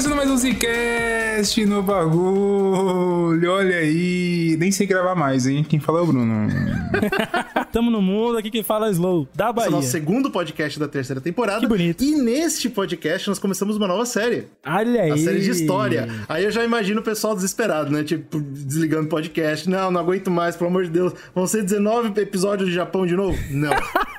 Começando mais um Zcast no bagulho. Olha aí. Nem sei gravar mais, hein? Quem fala é o Bruno. Tamo no mundo, aqui quem fala é Slow, da Esse é o Bahia. nosso segundo podcast da terceira temporada. Que bonito. E neste podcast nós começamos uma nova série. Olha aí. A série de história. Aí eu já imagino o pessoal desesperado, né? Tipo, desligando o podcast. Não, não aguento mais, pelo amor de Deus. Vão ser 19 episódios de Japão de novo? Não.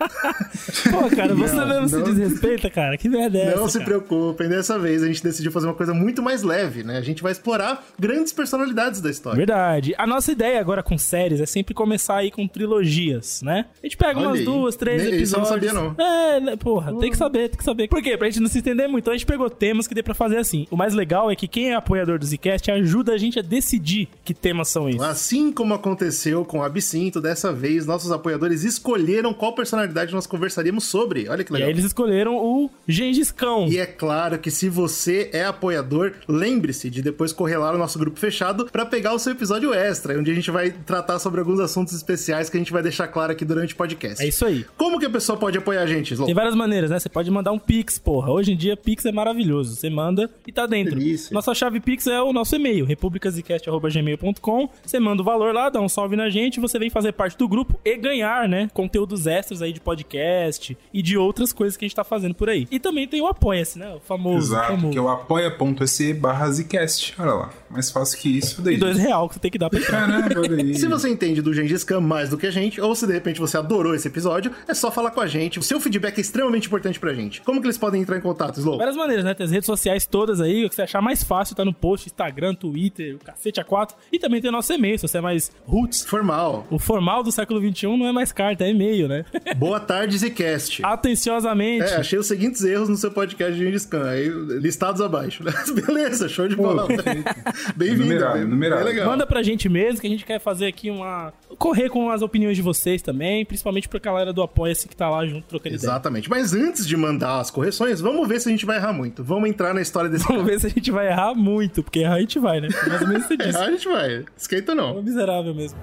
Pô, cara, você Não, mesmo se não. desrespeita, cara. Que merda é não essa, se cara? preocupem. Dessa vez a gente decidiu fazer uma coisa muito mais leve, né? A gente vai explorar grandes personalidades da história. Verdade. A nossa ideia agora com séries é sempre começar aí com trilogias, né? A gente pega Olha umas aí. duas, três Nem- isso eu episódios. não sabia, É, né, porra, tem que saber, tem que saber. Por quê? Pra gente não se entender muito. Então a gente pegou temas que dê pra fazer assim. O mais legal é que quem é apoiador do Zcast ajuda a gente a decidir que temas são esses. Assim como aconteceu com o Absinto, dessa vez nossos apoiadores escolheram qual personalidade nós conversaríamos sobre. Olha que E legal. aí eles escolheram o Gengis Khan. E é claro que se você é apoiador, lembre-se de depois correr lá no nosso grupo fechado pra pegar o seu episódio extra, onde a gente vai tratar sobre alguns assuntos especiais que a gente vai deixar claro aqui durante o podcast. É isso aí. Como que a pessoa pode apoiar a gente, Slow? Tem várias maneiras, né? Você pode mandar um Pix, porra. Hoje em dia, Pix é maravilhoso. Você manda e tá dentro. Delícia. Nossa chave Pix é o nosso e-mail, republicasicast.gmail.com. Você manda o valor lá, dá um salve na gente, você vem fazer parte do grupo e ganhar, né? Conteúdos extras aí de podcast e de outras coisas que a gente tá fazendo por aí. E também tem o Apoia-se, né? O famoso. Exato, famoso. que é o apoia.se barra Zcast. Olha lá. Mais fácil que isso daí. E dois real que você tem que dar pra entrar. Caramba, olha aí. Se você entende do Gengis Khan mais do que a gente, ou se de repente você adorou esse episódio, é só falar com a gente. O seu feedback é extremamente importante pra gente. Como que eles podem entrar em contato, Slow? Várias maneiras, né? Tem as redes sociais todas aí, o que você achar mais fácil tá no post, Instagram, Twitter, o cacete A4. E também tem o nosso e-mail, se você é mais roots. Formal. O formal do século XXI não é mais carta, é e-mail, né? Boa tarde, Zcast. Atenciosamente. É, achei os seguintes erros no seu podcast de Gengis Khan, aí listados abaixo. né? Beleza, show de bola. Bem-vindo. Numerado, bem- numerado. legal. Manda pra gente mesmo, que a gente quer fazer aqui uma. correr com as opiniões de vocês também, principalmente pra galera do Apoia-se que tá lá junto trocando ideia. Exatamente. Mas antes de mandar as correções, vamos ver se a gente vai errar muito. Vamos entrar na história desse Vamos cara. ver se a gente vai errar muito, porque errar a gente vai, né? Mais ou menos você disse. Errar a gente vai. Esquenta É não. um miserável mesmo.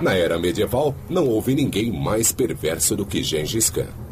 Na era medieval, não houve ninguém mais perverso do que Gengis Khan.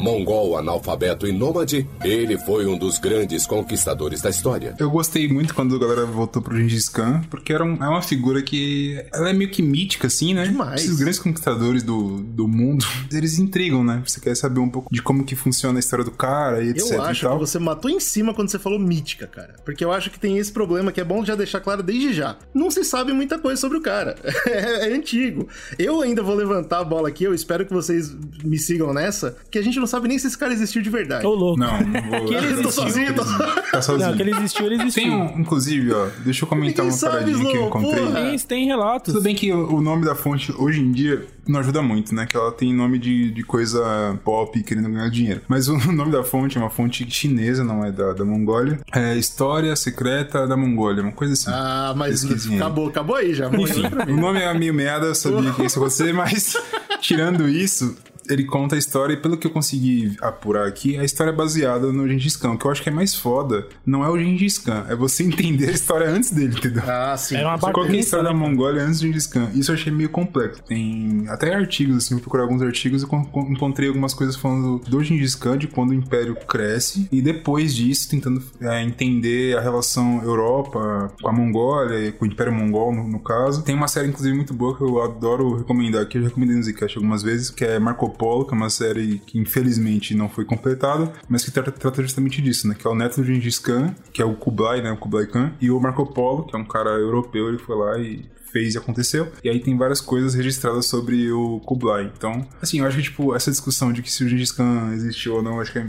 Mongol, analfabeto e nômade, ele foi um dos grandes conquistadores da história. Eu gostei muito quando a galera voltou pro Gengis Khan, porque era um- é uma figura que. Ela é meio que mítica, assim, né? Demais. Esses grandes conquistadores do, do mundo, eles intrigam, né? Você quer saber um pouco de como que funciona a história do cara e etc Eu e acho tal. que você matou em cima quando você falou mítica, cara. Porque eu acho que tem esse problema que é bom já deixar claro desde já. Não se sabe muita coisa sobre o cara. É, é antigo. Eu ainda vou levantar a bola aqui, eu espero que vocês me sigam nessa, que a gente não sabe nem se esse cara existiu de verdade. Ô, louco. Não, não vou. Que ele existiu, sozinho, tô- Tá sozinho. Não, que ele existiu, ele existiu. Tem um, inclusive, ó, deixa eu comentar Ninguém uma sabe, paradinha que eu encontrei. porra. Tem, tem relatos. Tudo bem que o nome da fonte hoje em dia não ajuda muito, né? Que ela tem nome de, de coisa pop querendo ganhar dinheiro. Mas o nome da fonte é uma fonte chinesa, não é da, da Mongólia. É História Secreta da Mongólia, uma coisa assim. Ah, mas acabou, acabou aí já. Enfim, o nome é meio meada, eu sabia que isso ia acontecer, mas tirando isso, ele conta a história e pelo que eu consegui apurar aqui, a história é baseada no Gengis Khan. O que eu acho que é mais foda não é o Gengis Khan, é você entender a história antes dele, entendeu? Ah, sim. Era uma Qual que é a bagunça, história né, da? Mongólia antes do Gengis Khan? Isso eu achei meio complexo. Tem até artigos, assim, eu procurei alguns artigos e con- con- encontrei algumas coisas falando do Gengis Khan, de quando o Império cresce, e depois disso tentando é, entender a relação Europa com a Mongólia, com o Império Mongol, no, no caso. Tem uma série, inclusive, muito boa que eu adoro recomendar, que eu já recomendei no Zcast algumas vezes, que é Marco Polo, que é uma série que infelizmente não foi completada, mas que trata, trata justamente disso, né? Que é o neto do Gengis Khan, que é o Kublai, né? O Kublai Khan, e o Marco Polo, que é um cara europeu, ele foi lá e fez e aconteceu. E aí tem várias coisas registradas sobre o Kublai. Então, assim, eu acho que, tipo, essa discussão de que se o Gengis Khan existiu ou não, acho que é,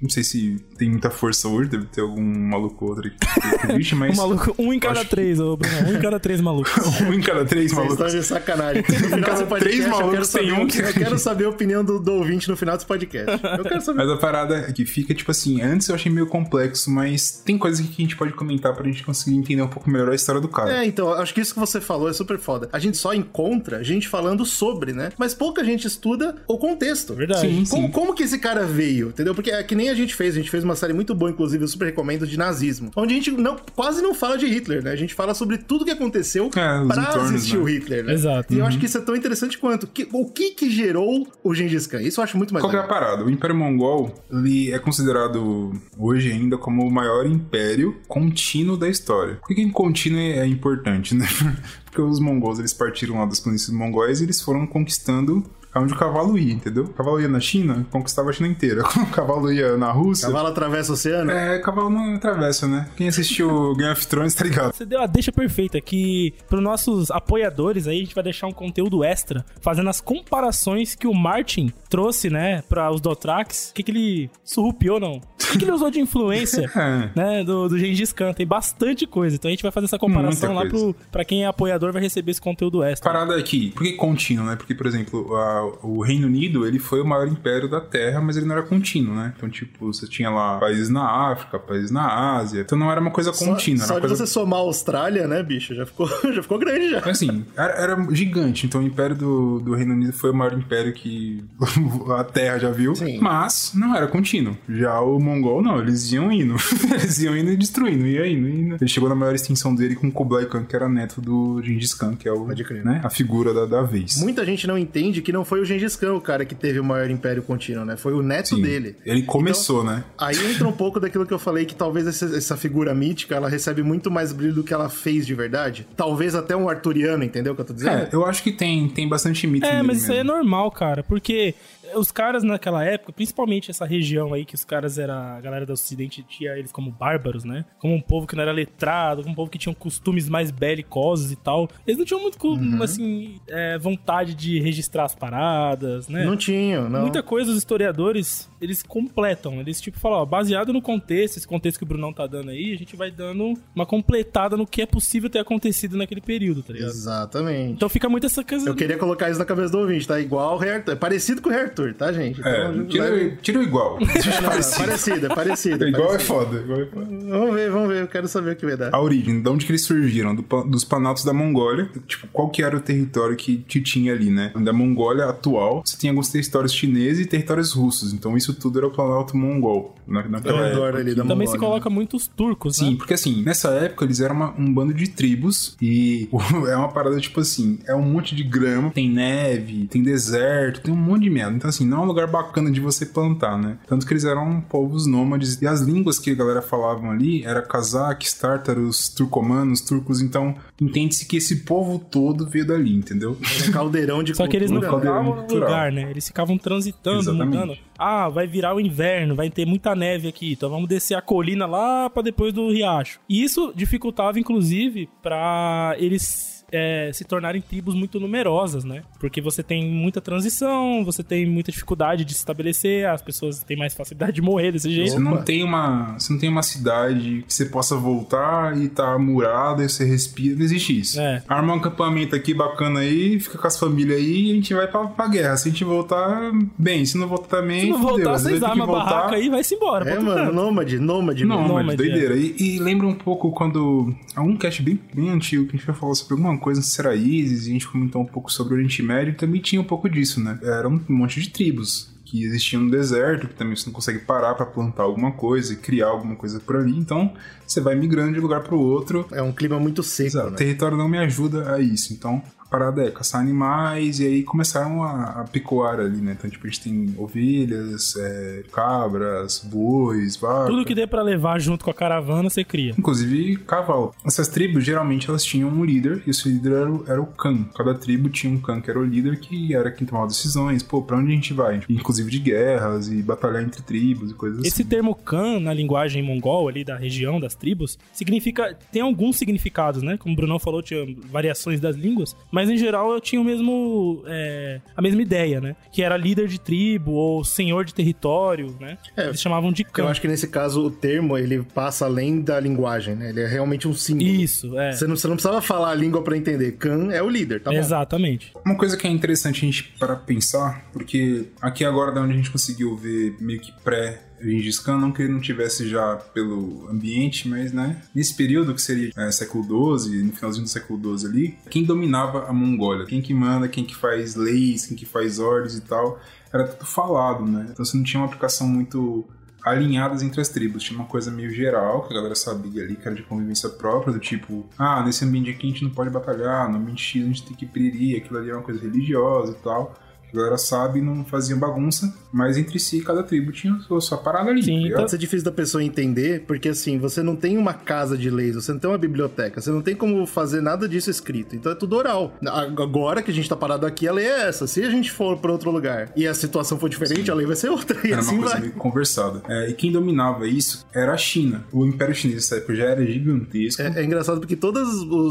não sei se tem muita força hoje, deve ter algum maluco ou outro que que existe, mas... Um maluco, um em cada três, ô Bruno. Um em cada três malucos. um em cada três Vocês malucos. estão de sacanagem. No final Cada do podcast, três eu quero malucos saber, tem um que- eu quero saber a opinião do, do ouvinte no final desse podcast. Eu quero saber. Mas a parada é que fica, tipo assim, antes eu achei meio complexo, mas tem coisas que a gente pode comentar pra gente conseguir entender um pouco melhor a história do cara. É, então, acho que isso que você falou falou é super foda. A gente só encontra gente falando sobre, né? Mas pouca gente estuda o contexto. Verdade. Sim, Como, sim. como que esse cara veio, entendeu? Porque é que nem a gente fez, a gente fez uma série muito boa, inclusive, eu super recomendo, de nazismo. Onde a gente não, quase não fala de Hitler, né? A gente fala sobre tudo que aconteceu É, pra entornos, assistir né? o Hitler, né? Exato. E eu Uhum. acho que isso é tão interessante quanto. Que- o que que gerou o Gengis Khan? Isso eu acho muito mais Qual que é a legal. parada? O Império Mongol, ele é considerado hoje ainda como o maior império contínuo da história. Por que, que contínuo é importante, né? Porque os mongols, eles partiram lá das planícies mongóis e eles foram conquistando onde o cavalo ia, entendeu? O cavalo ia na China, conquistava a China inteira. O cavalo ia na Rússia... Cavalo atravessa o oceano? É, cavalo não atravessa, né? Quem assistiu Game of Thrones tá ligado. Você deu a deixa perfeita que para os nossos apoiadores aí a gente vai deixar um conteúdo extra fazendo as comparações que o Martin trouxe, né, para os Dotrax. O que, que ele surrupiou, não? O que, que ele usou de influência, É. né, do, do Gengis Khan? Tem bastante coisa. Então a gente vai fazer essa comparação Muita lá coisa. pro, pra quem é apoiador vai receber esse conteúdo extra. Parada aqui, por que contínuo, né? Porque, por exemplo, a- o Reino Unido, ele foi o maior império da Terra, mas ele não era contínuo, né? Então, tipo, você tinha lá países na África, países na Ásia. Então não era uma coisa Só, contínua, só era de coisa... você somar a Austrália, né, bicho? Já ficou, já ficou grande já. Assim, era, era gigante. Então o império do, do Reino Unido foi o maior império que a Terra já viu. Sim. Mas não era contínuo. Já o Mongol, não. Eles iam indo. eles iam indo e destruindo. Ia indo, indo. Ele chegou na maior extinção dele com Kublai Khan, que era neto do Gengis Khan, que é o, né, a figura da, da vez. Muita gente não entende que não foi o Gengis Khan o cara que teve o maior império contínuo, né? Foi o neto Sim. dele. Ele começou, né? Aí entra um pouco daquilo que eu falei, que talvez essa, essa figura mítica, ela recebe muito mais brilho do que ela fez de verdade. Talvez até um arturiano, entendeu o que eu tô dizendo? É, eu acho que tem, tem bastante mito É, nele mas isso aí é mesmo. normal, cara, porque os caras naquela época, principalmente essa região aí que os caras era a galera do ocidente tinha eles como bárbaros, né? Como um povo que não era letrado, como um povo que tinha costumes mais belicosos e tal. Eles não tinham muito, Uhum. assim, é, vontade de registrar as paradas, né? Não tinham, não. Muita coisa os historiadores, eles completam. Eles, tipo, falam, ó, baseado no contexto, esse contexto que o Brunão tá dando aí, a gente vai dando uma completada no que é possível ter acontecido naquele período, tá ligado? Exatamente. Então fica muito essa coisa... Eu queria colocar isso na cabeça do ouvinte, tá? Igual o Arthur. É parecido com o Rei Arthur, tá, gente? É, Então, tira, leve- tira o igual. Não, não, parecido, é parecido. é igual é parecido. foda. Igual é foda. Vamos ver, vamos ver. Eu quero saber o que vai dar. A origem, de onde que eles surgiram? Do dos Planaltos da Mongólia. Tipo, qual que era o território que, que tinha ali, né? Da Mongólia atual, você tinha alguns territórios chineses e territórios russos. Então isso tudo era o Planalto Mongol. Na, naquela redor época. ali da Também se Mongólia, coloca muitos turcos, Sim, né? porque assim, nessa época eles eram uma- um bando de tribos e é uma parada tipo assim, é um monte de grama, tem neve, tem deserto, tem um monte de merda. Então assim, não é um lugar bacana de você plantar, né? Tanto que eles eram povos nômades e as línguas que a galera falavam ali era cazaques, tártaros, turcomanos, turcos, então entende-se que esse povo todo veio dali, entendeu? Um caldeirão de Só que eles não ficavam no lugar, né? Eles ficavam transitando, Exatamente. mudando. Ah, vai virar o inverno, vai ter muita neve aqui, então vamos descer a colina lá pra depois do riacho. E isso dificultava, inclusive, pra eles é, se tornarem tribos muito numerosas, né? Porque você tem muita transição, você tem muita dificuldade de se estabelecer, as pessoas têm mais facilidade de morrer desse jeito. Você não tem uma, você não tem uma cidade que você possa voltar e tá murada e você respira, não existe isso. É. Arma um acampamento aqui bacana aí, fica com as famílias aí e a gente vai pra, pra guerra. Se a gente voltar, bem, se não voltar também, Se não voltar, vezes vocês armam a voltar. barraca aí e vai-se embora. É, mano, nômade, nômade. Mas Nômade, doideira. E, e lembra um pouco quando. Há um cast bem, bem antigo que a gente vai falar sobre alguma coisa, não sei se era ISIS, e a gente comentou um pouco sobre o Oriente Médio, e também tinha um pouco disso, né? Era um monte de tribos que existiam no deserto, que também você não consegue parar pra plantar alguma coisa e criar alguma coisa por ali. Então você vai migrando de lugar pro outro. É um clima muito seco, Exato. O né? território não me ajuda a isso. Então parada é caçar animais e aí começaram a, a ali, né? Então, tipo, a gente tem ovelhas, é, cabras, bois, vacas. Tudo que dê pra levar junto com a caravana, você cria. Inclusive cavalo. Essas tribos, geralmente, elas tinham um líder, e esse líder era o, era o Khan. Cada tribo tinha um Khan que era o líder, que era quem tomava decisões. Pô, pra onde a gente vai? Inclusive de guerras e batalhar entre tribos e coisas Esse assim. termo Khan, na linguagem mongol ali da região, das tribos, significa. tem alguns significados, né? Como o Brunão falou, tinha variações das línguas, mas em geral eu tinha o mesmo. é, a mesma ideia, né? Que era líder de tribo ou senhor de território, né? É, Eles chamavam de Eu Khan. acho que nesse caso o termo ele passa além da linguagem, né? Ele é realmente um símbolo. Isso, é. Você não, você não precisava falar a língua pra entender. Khan é o líder, tá bom? Exatamente. Uma coisa que é interessante a gente para pensar, porque aqui agora da onde a gente conseguiu ver meio que pré Gengis Khan, não que ele não tivesse já pelo ambiente, mas, né, nesse período que seria é, século XII, no finalzinho do século XII ali, quem dominava a Mongólia? Quem que manda, quem que faz leis, quem que faz ordens e tal, era tudo falado, né? Então você não tinha uma aplicação muito alinhadas entre as tribos. Tinha uma coisa meio geral, que a galera sabia ali, que era de convivência própria, do tipo, ah, nesse ambiente aqui a gente não pode batalhar, no ambiente X a gente tem que prerir, aquilo ali é uma coisa religiosa e tal a galera sabe não faziam bagunça, mas entre si cada tribo tinha sua, sua parada ali. Sim, tá então é difícil da pessoa entender, porque assim, você não tem uma casa de leis, você não tem uma biblioteca, você não tem como fazer nada disso escrito, então é tudo oral. Agora que a gente tá parado aqui, a lei é essa. Se a gente for para outro lugar e a situação for diferente, Sim. a lei vai ser outra. E era assim uma coisa vai. meio conversada. É, e quem dominava isso era a China. O Império Chinês nessa época já era gigantesco. É, é engraçado porque todas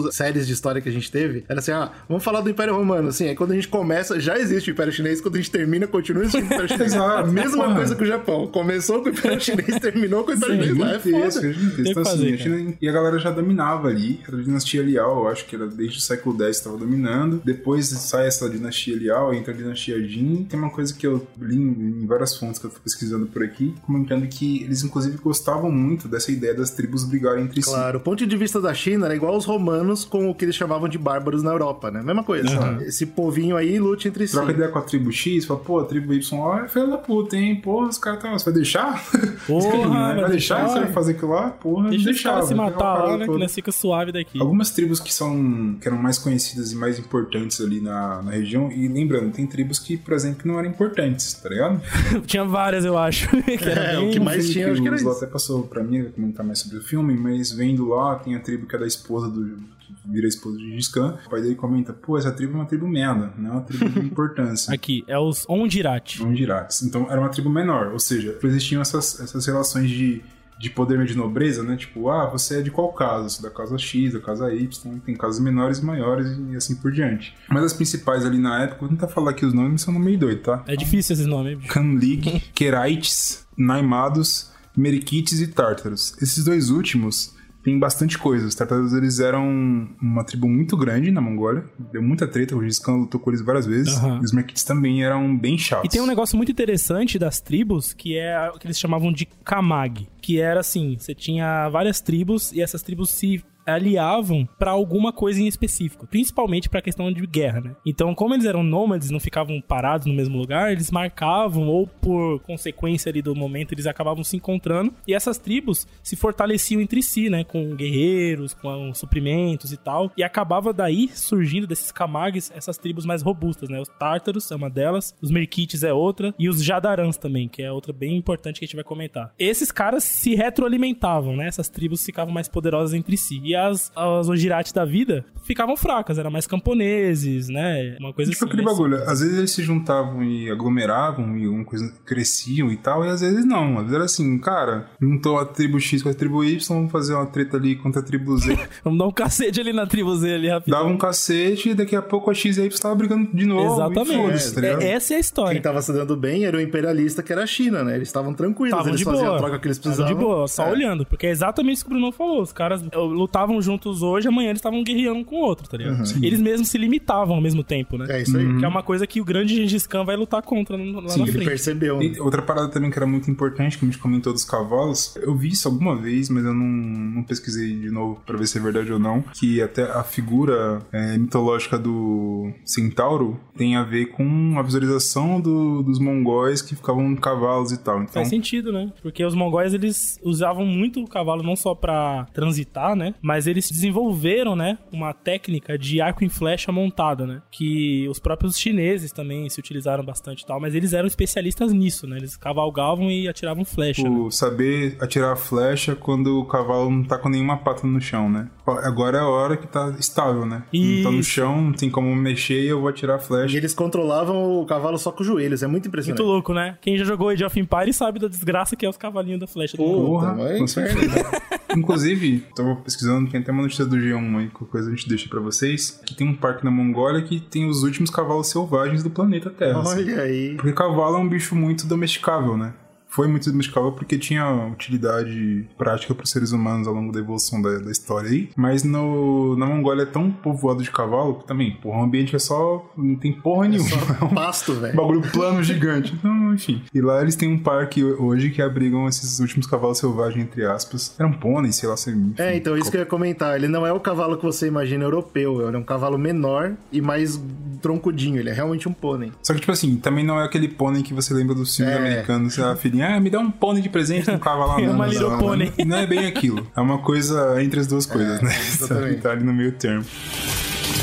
as séries de história que a gente teve, era assim, ah, vamos falar do Império Romano, assim, aí quando a gente começa, já existe o Império Chinês, quando a gente termina continua existindo o Império Chinês. a mesma Porra. coisa que o Japão. Começou com o Império Chinês, terminou com o Império Chinês. Lá é foda. Então, assim, a China, e a galera já dominava ali. Era a dinastia Liao, eu acho que era desde o século X estava dominando. Depois sai essa dinastia Liao, entra a dinastia Jin. Tem uma coisa que eu li em várias fontes que eu fui pesquisando por aqui, comentando que eles, inclusive, gostavam muito dessa ideia das tribos brigarem entre claro, si. Claro, o ponto de vista da China era igual aos romanos com o que eles chamavam de bárbaros na Europa, né? Mesma coisa. Uhum. Esse povinho aí lute entre Troca si. Troca ideia com a tribo X, fala, pô, a tribo Y lá é filho da puta, hein? Porra, os caras tá. Você vai deixar? Porra, vai, vai deixar? Você vai fazer aquilo lá? Porra, Deixa deixar. Os se matar lá, né? Que nós fica suave daqui. Algumas tribos que são. que eram mais conhecidas e mais importantes ali na, na região. E lembrando, tem tribos que, por exemplo, não eram importantes, tá ligado? tinha várias, eu acho. que é, o que mais tinha, acho que era isso. até passou pra mim comentar mais sobre o filme, mas vendo lá, tem a tribo que é da esposa do vira esposa de Gengis Khan. O pai dele comenta, pô, essa tribo é uma tribo merda, não é uma tribo de importância. Aqui, é os Ondirati. Ondirates. Então, era uma tribo menor, ou seja, existiam essas, essas relações de de poder de nobreza, né? Tipo, ah, você é de qual casa? Você é da casa X, da casa Y, tem casas menores e maiores e assim por diante. Mas as principais ali na época, vou tentar falar aqui os nomes, são no meio doido, tá? É difícil esses nomes. Kanlig, Keraites, Naimados, Merikites e Tártaros. Esses dois últimos tem bastante coisa. Os Tartarugas eles eram uma tribo muito grande na Mongólia. Deu muita treta, o Gengis Khan lutou com eles várias vezes. Uhum. E os Merkites também eram bem chatos. E tem um negócio muito interessante das tribos, que é o que eles chamavam de Kamag. Que era assim, você tinha várias tribos e essas tribos se aliavam para alguma coisa em específico, principalmente para a questão de guerra, né? Então, como eles eram nômades, não ficavam parados no mesmo lugar, eles marcavam ou por consequência ali do momento eles acabavam se encontrando e essas tribos se fortaleciam entre si, né, com guerreiros, com suprimentos e tal, e acabava daí surgindo desses Kamags essas tribos mais robustas, né? Os Tártaros é uma delas, os Merkites é outra e os Jadarans também, que é outra bem importante que a gente vai comentar. Esses caras se retroalimentavam, né? Essas tribos ficavam mais poderosas entre si. E as, as Ojirate da vida ficavam fracas, eram mais camponeses, né? Uma coisa tipo assim. aquele bagulho. Às vezes eles se juntavam e aglomeravam e alguma coisa cresciam e tal, e às vezes não. Às vezes era assim, cara, juntou a tribo X com a tribo Y, vamos fazer uma treta ali contra a tribo Z. vamos dar um cacete ali na tribo Z ali rapidinho. Dava um cacete e daqui a pouco a X e a Y tava brigando de novo. Exatamente. Tá é, essa é a história. Quem tava se dando bem era o imperialista que era a China, né? Eles estavam tranquilos, tavam eles de faziam boa. a troca que eles precisavam. de boa, só é. olhando. Porque é exatamente isso que o Bruno falou. Os caras lutavam juntos juntos hoje, amanhã eles estavam guerreando um com o outro, tá ligado? Uhum. Eles mesmos se limitavam ao mesmo tempo, né? É isso aí. Uhum. Que é uma coisa que o grande Gengis Khan vai lutar contra lá Sim, na frente. ele percebeu. Né? outra parada também que era muito importante, que a gente comentou dos cavalos, eu vi isso alguma vez, mas eu não, não pesquisei de novo para ver se é verdade ou não, que até a figura é, mitológica do centauro tem a ver com a visualização do, dos mongóis que ficavam cavalos e tal. Então... Faz sentido, né? Porque os mongóis, eles usavam muito o cavalo não só para transitar, né? Mas eles desenvolveram, né, uma técnica de arco em flecha montada, né, que os próprios chineses também se utilizaram bastante e tal, mas eles eram especialistas nisso, né, eles cavalgavam e atiravam flecha. O né? saber atirar flecha quando o cavalo não tá com nenhuma pata no chão, né? Agora é a hora que tá estável, né? Isso. Não tá no chão, não tem como mexer e eu vou atirar flecha. E eles controlavam o cavalo só com os joelhos, é muito impressionante. Muito louco, né? Quem já jogou Age of Empires sabe da desgraça que é os cavalinhos da flecha. Porra, com certeza. Inclusive, tava pesquisando, tem até uma notícia do G1 aí, qualquer coisa a gente deixa pra vocês, que tem um parque na Mongólia que tem os últimos cavalos selvagens do planeta Terra. Olha assim. aí. Porque cavalo é um bicho muito domesticável, né? Foi muito domesticável porque tinha utilidade prática para os seres humanos ao longo da evolução da, da história aí. Mas no, na Mongólia é tão povoado de cavalo que também, porra, o ambiente é só. não tem porra nenhuma. Só pasto, Um velho. bagulho plano gigante. Então, enfim. E lá eles têm um parque hoje que abrigam esses últimos cavalos selvagens, entre aspas. Eram pôneis, sei lá se. enfim, É, então isso que eu ia comentar. Ele não é o cavalo que você imagina europeu. Ele é um cavalo menor e mais troncudinho. Ele é realmente um pônei. Só que, tipo assim, também não é aquele pônei que você lembra dos filmes É. americanos. A filhinha, ah, me dá um pônei de presente no cavalo. É não, uma não, little pônei. Não, não é bem aquilo. É uma coisa entre as duas coisas, né? exatamente. tá ali no meio termo.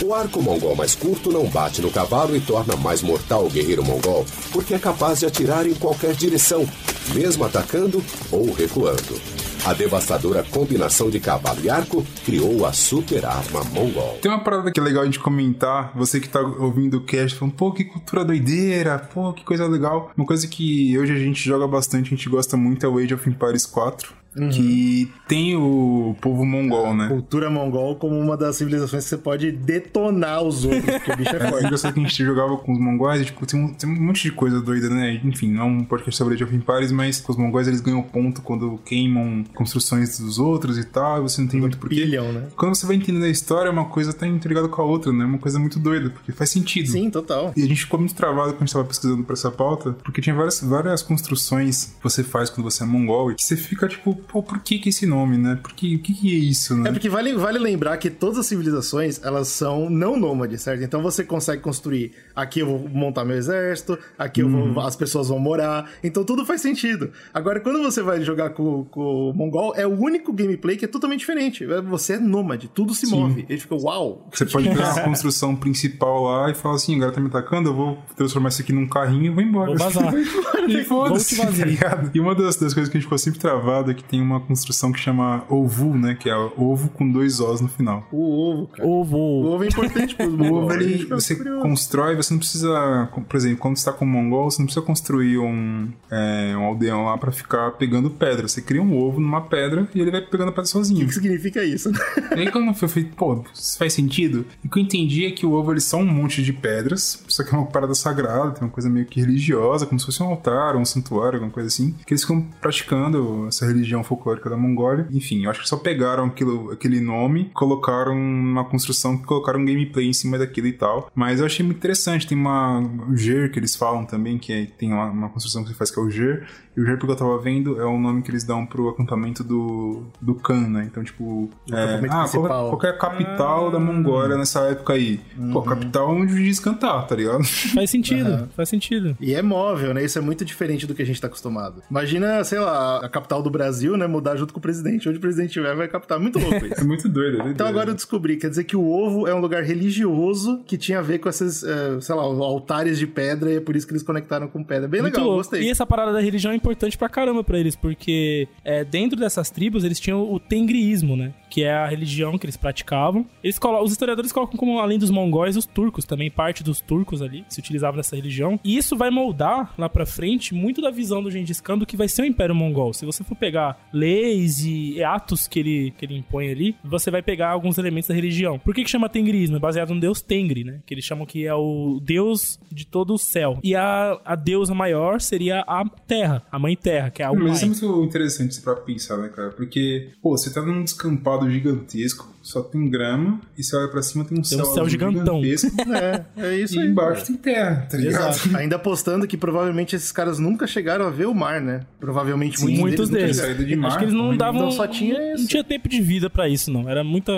O arco mongol mais curto não bate no cavalo e torna mais mortal o guerreiro mongol, porque é capaz de atirar em qualquer direção, mesmo atacando ou recuando. A devastadora combinação de cavalo e arco criou a super arma mongol. Tem uma parada que é legal gente comentar, você que tá ouvindo o cast, falando, pô, que cultura doideira, pô, que coisa legal. Uma coisa que hoje a gente joga bastante, a gente gosta muito é o Age of Empires 4, que tem o povo mongol, né? Cultura mongol como uma das civilizações que você pode detonar os outros, porque o bicho é É forte. engraçado que a gente jogava com os mongóis, e, tipo, tem um, tem um monte de coisa doida, né? Enfim, não é um podcast sobre Age of Empires, mas os mongóis eles ganham ponto quando queimam construções dos outros e tal, e você não tem muito porquê. Pilham, né? Quando você vai entendendo a história, uma coisa tá interligada com a outra, né? Uma coisa muito doida, porque faz sentido. Sim, total. E a gente ficou muito travado quando a gente tava pesquisando pra essa pauta, porque tinha várias, várias construções que você faz quando você é mongol, e que você fica tipo, pô, por que que esse nome, né? Por que, o que que é isso, né? É porque vale, vale lembrar que todas as civilizações, elas são não nômades, certo? Então você consegue construir, aqui eu vou montar meu exército, aqui eu vou, as pessoas vão morar, então tudo faz sentido. Agora, quando você vai jogar com, com o Mongol, é o único gameplay que é totalmente diferente. Você é nômade, tudo se move. Ele fica, uau! Você pode pegar uma construção principal lá e falar assim, agora tá me atacando, eu vou transformar isso aqui num carrinho e vou embora. Vou vazar. e foda-se, Vou te vazar. tá ligado? E uma das, das coisas que a gente ficou sempre travado é que tem uma construção que chama Ovu, né? Que é ovo com dois Os no final. O ovo, cara. O Ovo. ovo é importante pros O ovo, ele, fica você curioso. constrói, você não precisa. Por exemplo, quando você tá com o mongol, você não precisa construir um, é, um aldeão lá pra ficar pegando pedra. Você cria um ovo numa pedra e ele vai pegando a pedra sozinho. O que significa isso? E aí quando eu falei, pô, isso faz sentido? E o que eu entendi é que o ovo eles são um monte de pedras, só que é uma parada sagrada, tem uma coisa meio que religiosa, como se fosse um altar, um santuário, alguma coisa assim, que eles ficam praticando essa religião folclórica da Mongólia. Enfim, eu acho que só pegaram aquilo, aquele nome, colocaram uma construção que colocaram um gameplay em cima daquilo e tal. Mas eu achei muito interessante, tem uma o Ger que eles falam também, que é- tem uma, uma construção que você faz que é o Ger, e o Ger, porque eu tava vendo, é o nome que eles dão pro acampamento do, do Khan, né? Então, tipo, é, acampamento ah, qual, qual que é a capital da Mongólia nessa época aí? Pô, capital onde o Gengis Khan tá, tá ligado? Faz sentido, faz sentido. E é móvel, né? Isso é muito diferente do que a gente tá acostumado. Imagina, sei lá, a capital do Brasil, né? Mudar junto com o presidente. Onde o presidente estiver, vai captar. Muito louco É isso. muito doido, é Então agora eu descobri, quer dizer que o ovo é um lugar religioso que tinha a ver com esses, eh, sei lá, altares de pedra e é por isso que eles conectaram com pedra. Bem Muito legal, louco. gostei. E essa parada da religião é importante pra caramba pra eles, porque é, dentro dessas tribos eles tinham o tengriísmo, né? Que é a religião que eles praticavam. Eles colo- os historiadores colocam como, além dos mongóis, os turcos também, parte dos turcos ali, se utilizavam dessa religião. E isso vai moldar lá pra frente muito da visão do Gengis Khan do que vai ser o Império Mongol. Se você for pegar leis e atos que ele, que ele impõe ali, você vai pegar alguns elementos da religião. Por que, que chama tengriísmo? É baseado no deus Tengri, né? Que eles chamam que é o deus de todo o céu. E a, a deusa maior seria a terra, a mãe terra, que é a Mas isso é muito interessante pra pensar, né, cara? Porque, pô, você tá num descampado gigantesco, só tem grama, e você olha pra cima tem um Tem um céu, céu azul gigantão. É, é isso e aí. embaixo tem terra, tá ligado? Exato. Ainda apostando que provavelmente esses caras nunca chegaram a ver o mar, né? Provavelmente muitos, Muitos deles. deles. de mar, Acho que eles não davam. Então só tinha não, tinha tempo de vida pra isso, não. Era muita.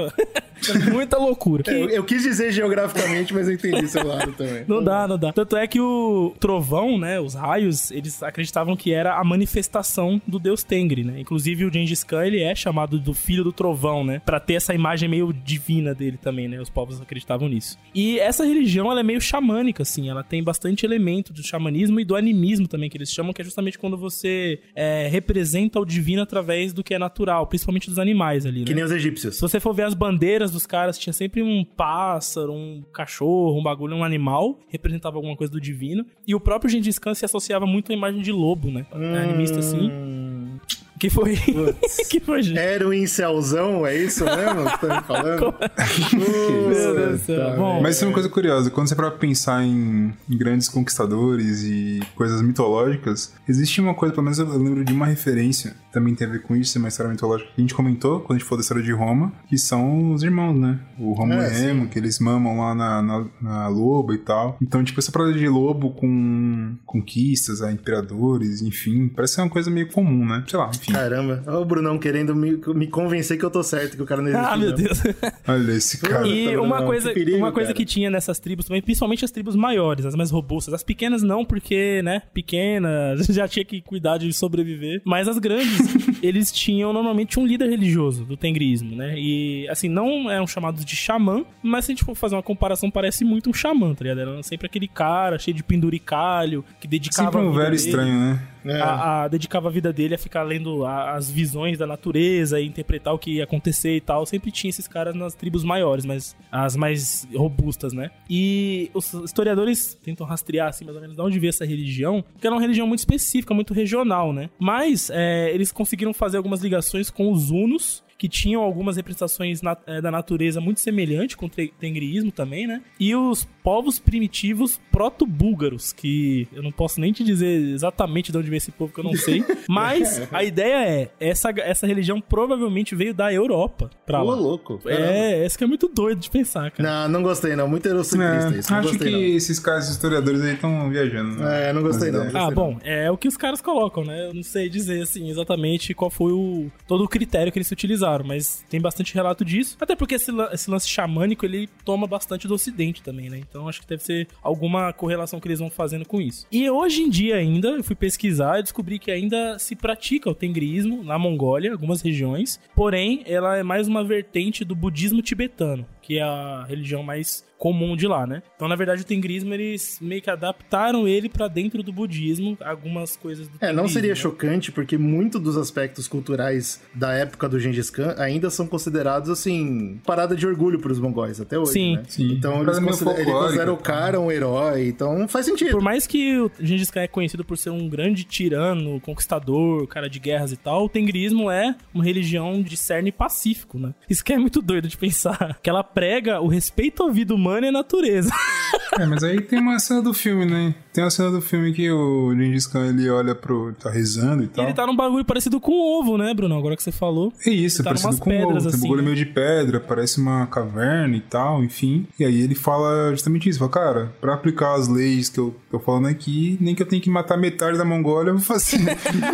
muita loucura. Eu, eu quis dizer geograficamente, mas eu entendi seu lado também. Não dá, não dá. Tanto é que o trovão, né, os raios, eles acreditavam que era a manifestação do deus Tengri, né? Inclusive o Gengis Khan, ele é chamado do filho do trovão, né? Pra ter essa imagem meio divina dele também, né? Os povos acreditavam nisso. E essa religião, ela é meio xamânica, assim. Ela tem bastante elemento do xamanismo e do animismo também, que eles chamam, que é justamente quando você é, representa o divino através do que é natural, principalmente dos animais ali, né? Que nem os egípcios. Se você for ver as bandeiras dos caras, tinha sempre um pássaro, um cachorro, um bagulho, um animal, representava alguma coisa do divino. E o próprio Gengis Khan se associava muito à imagem de lobo, né? É animista assim. Que foi. que foi, gente? Era um incelzão, é isso mesmo que tá me falando? Meu Deus do céu. Bom, Mas isso é uma coisa curiosa, quando você para pensar em, em grandes conquistadores e coisas mitológicas, existe uma coisa, pelo menos eu lembro de uma referência, também tem a ver com isso, é uma história mitológica que a gente comentou quando a gente falou da história de Roma, que são os irmãos, né? O Romo É, e Remo, que eles mamam lá na, na, na loba e tal. Então, tipo, essa parada de lobo com conquistas, a imperadores, enfim, parece ser uma coisa meio comum, né? Sei lá, enfim. Caramba, olha o Brunão querendo me, me convencer que eu tô certo, que o cara não existe. Ah, meu não. Deus. Olha esse cara. E Bruno, uma coisa, que perigo, uma coisa cara. que tinha nessas tribos também, principalmente as tribos maiores, as mais robustas. As pequenas não, porque, né, pequenas, já tinha que cuidar de sobreviver. Mas as grandes, eles tinham normalmente um líder religioso do tengrismo, né? E, assim, não eram chamados de xamã, mas se a gente for fazer uma comparação, parece muito um xamã, tá ligado? Era sempre aquele cara cheio de penduricalho, que dedicava Sempre a um velho dele- estranho, né? É. a, a- dedicava a vida dele a ficar lendo a- as visões da natureza e interpretar o que ia acontecer e tal. Sempre tinha esses caras nas tribos maiores, mas as mais robustas, né? E os historiadores tentam rastrear, assim, mais ou menos, de onde veio essa religião, que era uma religião muito específica, muito regional, né? Mas é, eles conseguiram fazer algumas ligações com os hunos, que tinham algumas representações na- eh, da natureza muito semelhante com o te- tengriísmo também, né? E os povos primitivos proto-búlgaros, que eu não posso nem te dizer exatamente de onde veio esse povo, que eu não sei. Mas a ideia é, essa, essa religião provavelmente veio da Europa pra Ô, lá. louco. caramba. É, esse que é muito doido de pensar, cara. Não, não gostei não. Muito eurocentrista É, isso. Não acho gostei que não. esses caras historiadores aí estão viajando. né? É, não gostei não. ideias. Ah, bom, é o que os caras colocam, né? Eu não sei dizer, assim, exatamente qual foi o todo o critério que eles utilizaram, mas tem bastante relato disso. Até porque esse, esse lance xamânico, ele toma bastante do ocidente também, né? Então acho que deve ser alguma correlação que eles vão fazendo com isso. E hoje em dia ainda, eu fui pesquisar e descobri que ainda se pratica o tengriísmo na Mongólia, algumas regiões, porém, ela é mais uma vertente do budismo tibetano, que é a religião mais comum de lá, né? Então, na verdade, o tengrismo, eles meio que adaptaram ele pra dentro do budismo, algumas coisas do É, não seria né? chocante, porque muito dos aspectos culturais da época do Gengis Khan ainda são considerados, assim, parada de orgulho pros mongóis até hoje, Sim. né? Sim. Então eles coisa meio consideram, o tá? cara um herói, então faz sentido. Por mais que o Gengis Khan é conhecido por ser um grande tirano, conquistador, cara de guerras e tal, o tengrismo é uma religião de cerne pacífico, né? Isso que é muito doido de pensar. Que ela prega o respeito à vida humana e à natureza. É, mas aí tem uma cena do filme, né? Tem uma cena do filme que o Gengis Khan ele olha pro. tá rezando e E tal. ele tá num bagulho parecido com um ovo, né, Bruno? Agora que você falou. É isso, Ele tá parecido com um ovo. Tem assim, um bagulho né? meio de pedra, parece uma caverna e tal, enfim. E aí ele fala justamente isso: fala, cara, pra aplicar as leis que eu tô falando aqui, nem que eu tenha que matar metade da Mongólia, eu vou fazer.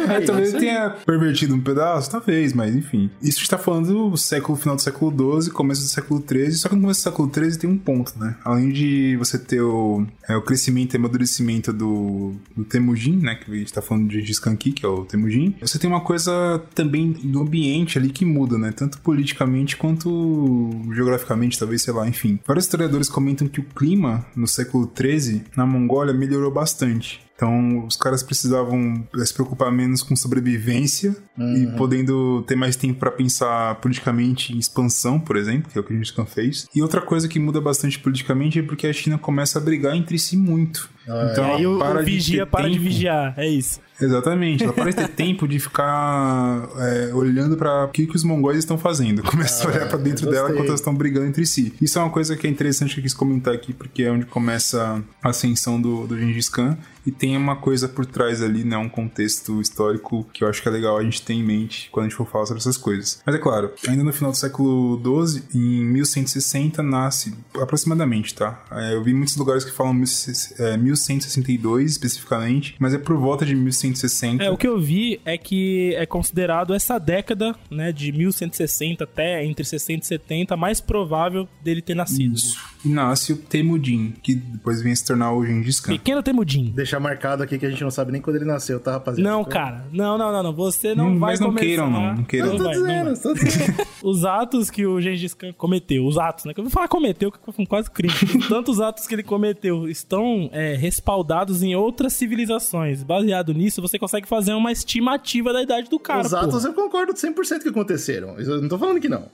aí talvez ele tenha pervertido um pedaço, talvez, mas enfim. Isso está falando do século, final do século XII, começo do século XIII, só que no começo do século XIII tem um ponto, né? Além de você ter o, é, o crescimento e amadurecimento do, do Temujin, né? Que a gente tá falando de Gengis Khan que é o Temujin. Você tem uma coisa também do ambiente ali que muda, né? Tanto politicamente quanto geograficamente, talvez, sei lá, enfim. Vários historiadores comentam que o clima no século XIII, na Mongólia, melhorou bastante. Então, os caras precisavam se preocupar menos com sobrevivência e podendo ter mais tempo para pensar politicamente em expansão, por exemplo, que é o que a gente fez. E outra coisa que muda bastante politicamente é porque a China começa a brigar entre si muito. então, Aí ela o, para o de vigia para de tempo. vigiar. É isso. Exatamente, ela parece ter tempo de ficar é, olhando para o que, que os mongóis estão fazendo. Começa a olhar para dentro dela enquanto elas estão brigando entre si. Isso é uma coisa que é interessante que eu quis comentar aqui, porque é onde começa a ascensão do, do Gengis Khan. E tem uma coisa por trás ali, né? Um contexto histórico que eu acho que é legal a gente ter em mente quando a gente for falar sobre essas coisas. Mas é claro, ainda no final do século XII, em 1160, nasce, aproximadamente, tá? É, eu vi muitos lugares que falam 16- é, 1162 especificamente, mas é por volta de 1160. É, o que eu vi é que é considerado essa década, né, de 1160 até entre 60 e 70, mais provável dele ter nascido. Isso. E nasce o Temudin, que depois vem se tornar o Gengis Khan. Pequeno Temudin. Deixar marcado aqui que a gente não sabe nem quando ele nasceu, tá, rapaziada? Não, cara. Não, não, não, não. Você não Hum, vai mas não começar. queiram, não. Não queiram. Eu tô vai, não dizendo, vai. tô dizendo. Os atos que o Gengis Khan cometeu, os atos, né? Que eu vou falar cometeu, que foi quase crime. Tantos atos que ele cometeu estão é, respaldados em outras civilizações. Baseado nisso, você consegue fazer uma estimativa da idade do cara. Os atos porra. eu concordo 100% que aconteceram. Eu não tô falando que não.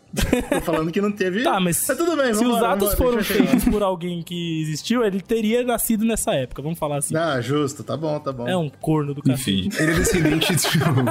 tô falando que não teve. Tá, mas tudo bem, se vambora, os atos vambora, foram deixa por alguém que existiu, ele teria nascido nessa época, vamos falar assim. Ah, justo, tá bom, tá bom. É um corno do Enfim, café. ele é descendente do,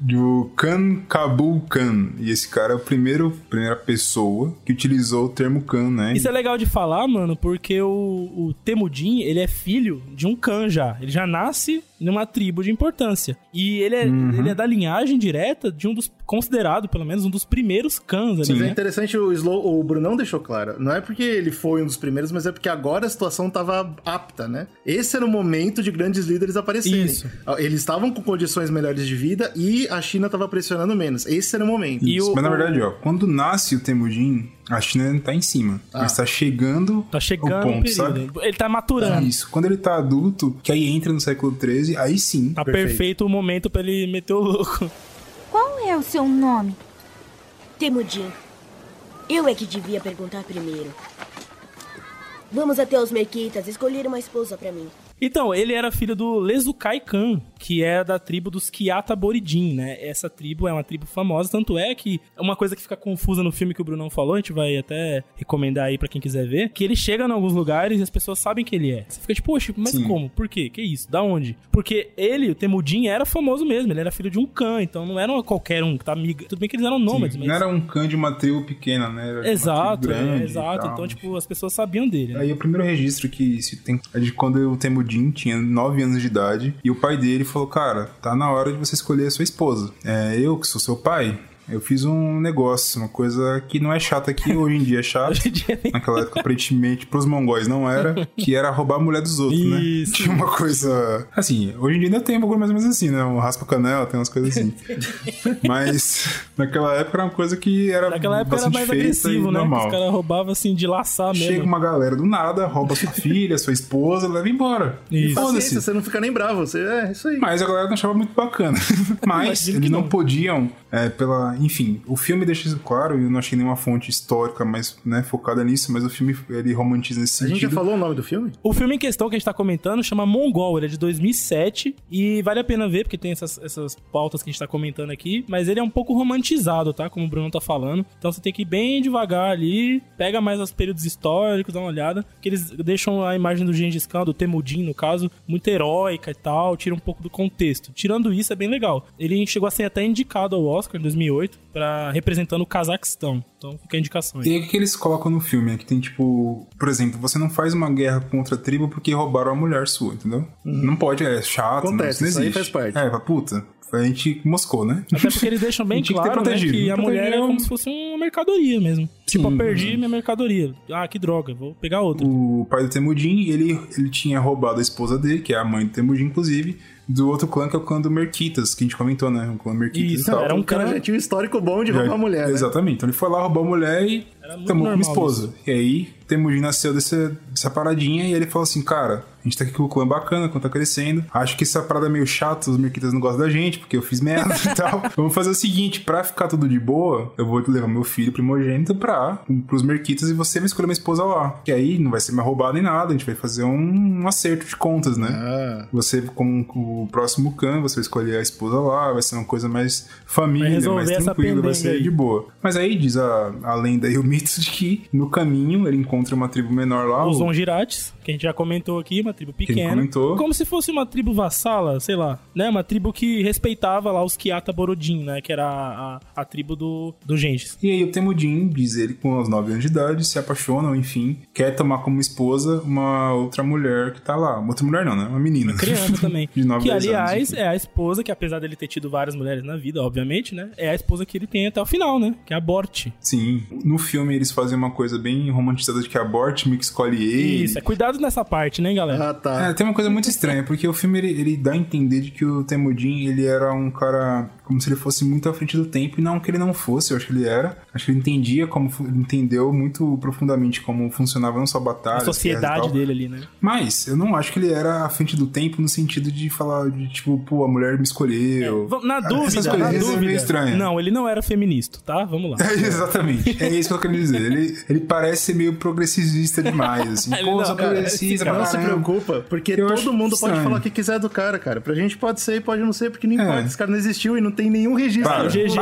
do Khan Kabul Khan. E esse cara é o primeiro, primeira pessoa que utilizou o termo Khan, né? Isso é legal de falar, mano, porque o, o Temudin, ele é filho de um Khan já. Ele já nasce numa tribo de importância. E ele é, Uhum. ele é da linhagem direta de um dos, considerado pelo menos, um dos primeiros Khans ali, Mas é né? interessante, o, Slow, o Brunão deixou claro. Não é porque ele foi um dos primeiros, mas é porque agora a situação tava apta, né? Esse era o momento de grandes líderes aparecerem. Isso. Eles estavam com condições melhores de vida e a China tava pressionando menos. Esse era o momento. E Isso, o- mas na verdade, ó, quando nasce o Temujin, a China tá em cima. Mas tá chegando Tá chegando o o ponto, sabe? Ele tá maturando. Isso. Quando ele tá adulto, que aí entra no século XIII, aí sim. Tá perfeito. o momento pra ele meter o louco. É o seu nome? Temudin. Eu é que devia perguntar primeiro. Vamos até os Mequitas escolher uma esposa pra mim. Então, ele era filho do Lezukai Khan, que é da tribo dos Kiata Boridin, né? Essa tribo é uma tribo famosa, tanto é que uma coisa que fica confusa no filme que o Brunão falou, a gente vai até recomendar aí pra quem quiser ver, que ele chega em alguns lugares e as pessoas sabem quem ele é. Você fica tipo, poxa, mas Sim. como? Por quê? Que isso? Da onde? Porque ele, o Temudin, era famoso mesmo, ele era filho de um Khan, então não era qualquer um que tá amiga. Tudo bem que eles eram nômades, Sim, mas... Não era um Khan de uma tribo pequena, né? Era Exato, é, exato. Então, tipo, as pessoas sabiam dele. né? Aí o primeiro registro que se tem é de quando o Temudin tinha 9 anos de idade e o pai dele falou: Cara, tá na hora de você escolher a sua esposa. É, eu, que sou seu pai, eu fiz um negócio, uma coisa que não é chata aqui, hoje em dia é chato. Hoje em dia nem- Naquela época, aparentemente, pros mongóis não era, que era roubar a mulher dos outros, Isso. né? Tinha uma coisa. Assim, hoje em dia ainda tem um bagulho mais ou menos assim, né? Um raspa-canela, tem umas coisas assim. Mas naquela época era uma coisa que era. Naquela época era mais agressivo, e né? Normal. os caras roubavam assim de laçar mesmo. Chega uma galera do nada, rouba sua filha, sua esposa, leva embora. Isso. Paciência, Foda-se. você não fica nem bravo. Você, é isso aí. Mas a galera não achava muito bacana. Mas eles não, não. podiam, é, pela. Enfim, o filme deixa isso claro, e eu não achei nenhuma fonte histórica mais né, focada nisso, mas o filme ele romantiza nesse a sentido. gente já falou o nome do filme? O filme em questão que a gente tá comentando chama Mongol, ele é de 2007 e vale a pena ver porque tem essas, essas pautas que a gente tá comentando aqui, mas ele é um pouco romantizado, tá? Como o Bruno tá falando. Então você tem que ir bem devagar ali, pega mais os períodos históricos, dá uma olhada, que eles deixam a imagem do Gengis Khan, do Temudin, no caso, muito heróica e tal, tira um pouco do contexto. Tirando isso, é bem legal. Ele chegou a ser até indicado ao Oscar em 2008 para representando o Cazaquistão. Então fica a indicação aí. E aí o que eles colocam no filme? É que tem tipo, por exemplo, você não faz uma guerra contra a tribo porque roubaram a mulher sua, entendeu? Não pode, é chato, não, Acontece, isso não isso aí existe. faz parte. É, pra puta, a gente moscou, né? Até porque eles deixam bem Tinha que ter claro né, que a mulher é como se fosse uma mercadoria mesmo. tipo, Sim, eu perdi minha mercadoria. Ah, que droga, vou pegar outra. O pai do Temudin, ele, ele tinha roubado a esposa dele, que é a mãe do Temudin, inclusive, do outro clã, que é o clã do Merquitas, que a gente comentou, né? O clã Merquitas Isso, e tal. era um cara já tinha um histórico bom de Já- roubar a mulher, né? Exatamente. Então ele foi lá, roubou a mulher e Era muito como normal esposa. E aí, Temujin nasceu dessa, dessa paradinha e ele falou assim, cara, a gente tá aqui com o clã bacana, quando tá crescendo. Acho que essa parada é meio chata, os Merquitas não gostam da gente, porque eu fiz merda e tal. Vamos fazer o seguinte, pra ficar tudo de boa, eu vou levar meu filho primogênito pra, pros Merquitas e você vai escolher uma esposa lá. E aí, não vai ser mais roubado nem nada, a gente vai fazer um, um acerto de contas, né? Ah, Você, como o próximo Khan, você vai escolher a esposa lá, vai ser uma coisa mais família, mais tranquila, vai ser aí. de boa. Mas aí diz a, a lenda e o mito de que no caminho ele encontra uma tribo menor lá. Os o- Zongirates, que a gente já comentou aqui, uma tribo pequena. comentou. Como se fosse uma tribo vassala, sei lá, né? Uma tribo que respeitava lá os Kiata Borodin, né? Que era a, a, a tribo do, do Gengis. E aí o Temudin, diz ele, com os 9 anos de idade, se apaixona, ou enfim, quer tomar como esposa uma outra mulher que tá lá. Uma outra mulher não, né? Uma menina. Criança também. de 9, que, 10 aliás, anos, é a esposa que, apesar dele ter tido várias mulheres na vida, obviamente, né? É a esposa que ele tem até o final, né? Que é a Bort. Sim. No filme eles fazem uma coisa bem romantizada de que a Bort meio que escolhe ele. Isso, é cuidado nessa parte, né, galera? ah, tá. É, tem uma coisa muito estranha, porque o filme ele, ele dá a entender de que o Temudin ele era um cara como se ele fosse muito à frente do tempo, e não que ele não fosse, eu acho que ele era. Acho que ele entendia como, ele entendeu muito profundamente como funcionava não só a batalha, a sociedade dele ali, né? Mas eu não acho que ele era à frente do tempo no sentido de falar de tipo, pô, a mulher me escolheu. V- Na dúvida, na é meio dúvida. estranha. Não, ele não era feminista, tá? Vamos lá. É, exatamente. É isso que eu quero dizer. Ele, ele parece ser meio progressivista demais, assim. Pô, não, cara, progressista, Não pra se preocupa, porque Eu todo mundo pode estranho. falar o que quiser do cara, cara. Pra gente pode ser e pode não ser, porque não É. importa. Esse cara não existiu e não, tem nenhum registro. Para, O GG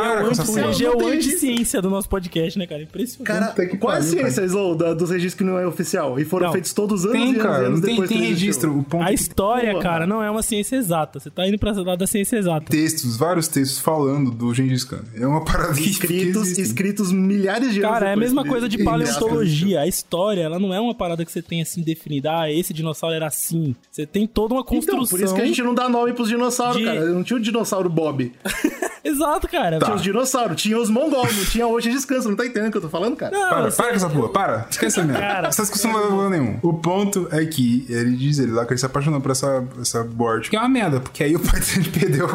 é o anti- anti-ciência do nosso podcast, né, cara? Impressionante. Cara, que qual é a ciência, Slow, dos registros que não é oficial? E foram Não. feitos todos os anos Tem, e anos, cara, anos não tem, depois tem que registro. O ponto a é que história, Porra. cara, não é uma ciência exata. Você tá indo pra lá da ciência exata. textos, vários textos falando do Gengis Khan. É uma parada que- que Escritos, escritos milhares de anos Cara, é a mesma que coisa de paleontologia. A história, ela não é uma parada que você tem assim definida. Ah, esse dinossauro era assim. Você tem toda uma construção. Então, por isso que a gente não dá nome pros dinossauros, de- cara. Não tinha o dinossauro Bob. Exato, cara. Tinha os dinossauros, tinha os mongol, não tinha hoje descanso. Não tá entendendo o que eu tô falando, cara? Não, Para, você- para com essa porra, para. Esquece a minha. Cara. Essa discussão não vai lugar nenhum. O ponto é que ele diz ele lá que ele se apaixonou por essa, essa board. Que é uma merda, porque aí o pai dele perdeu.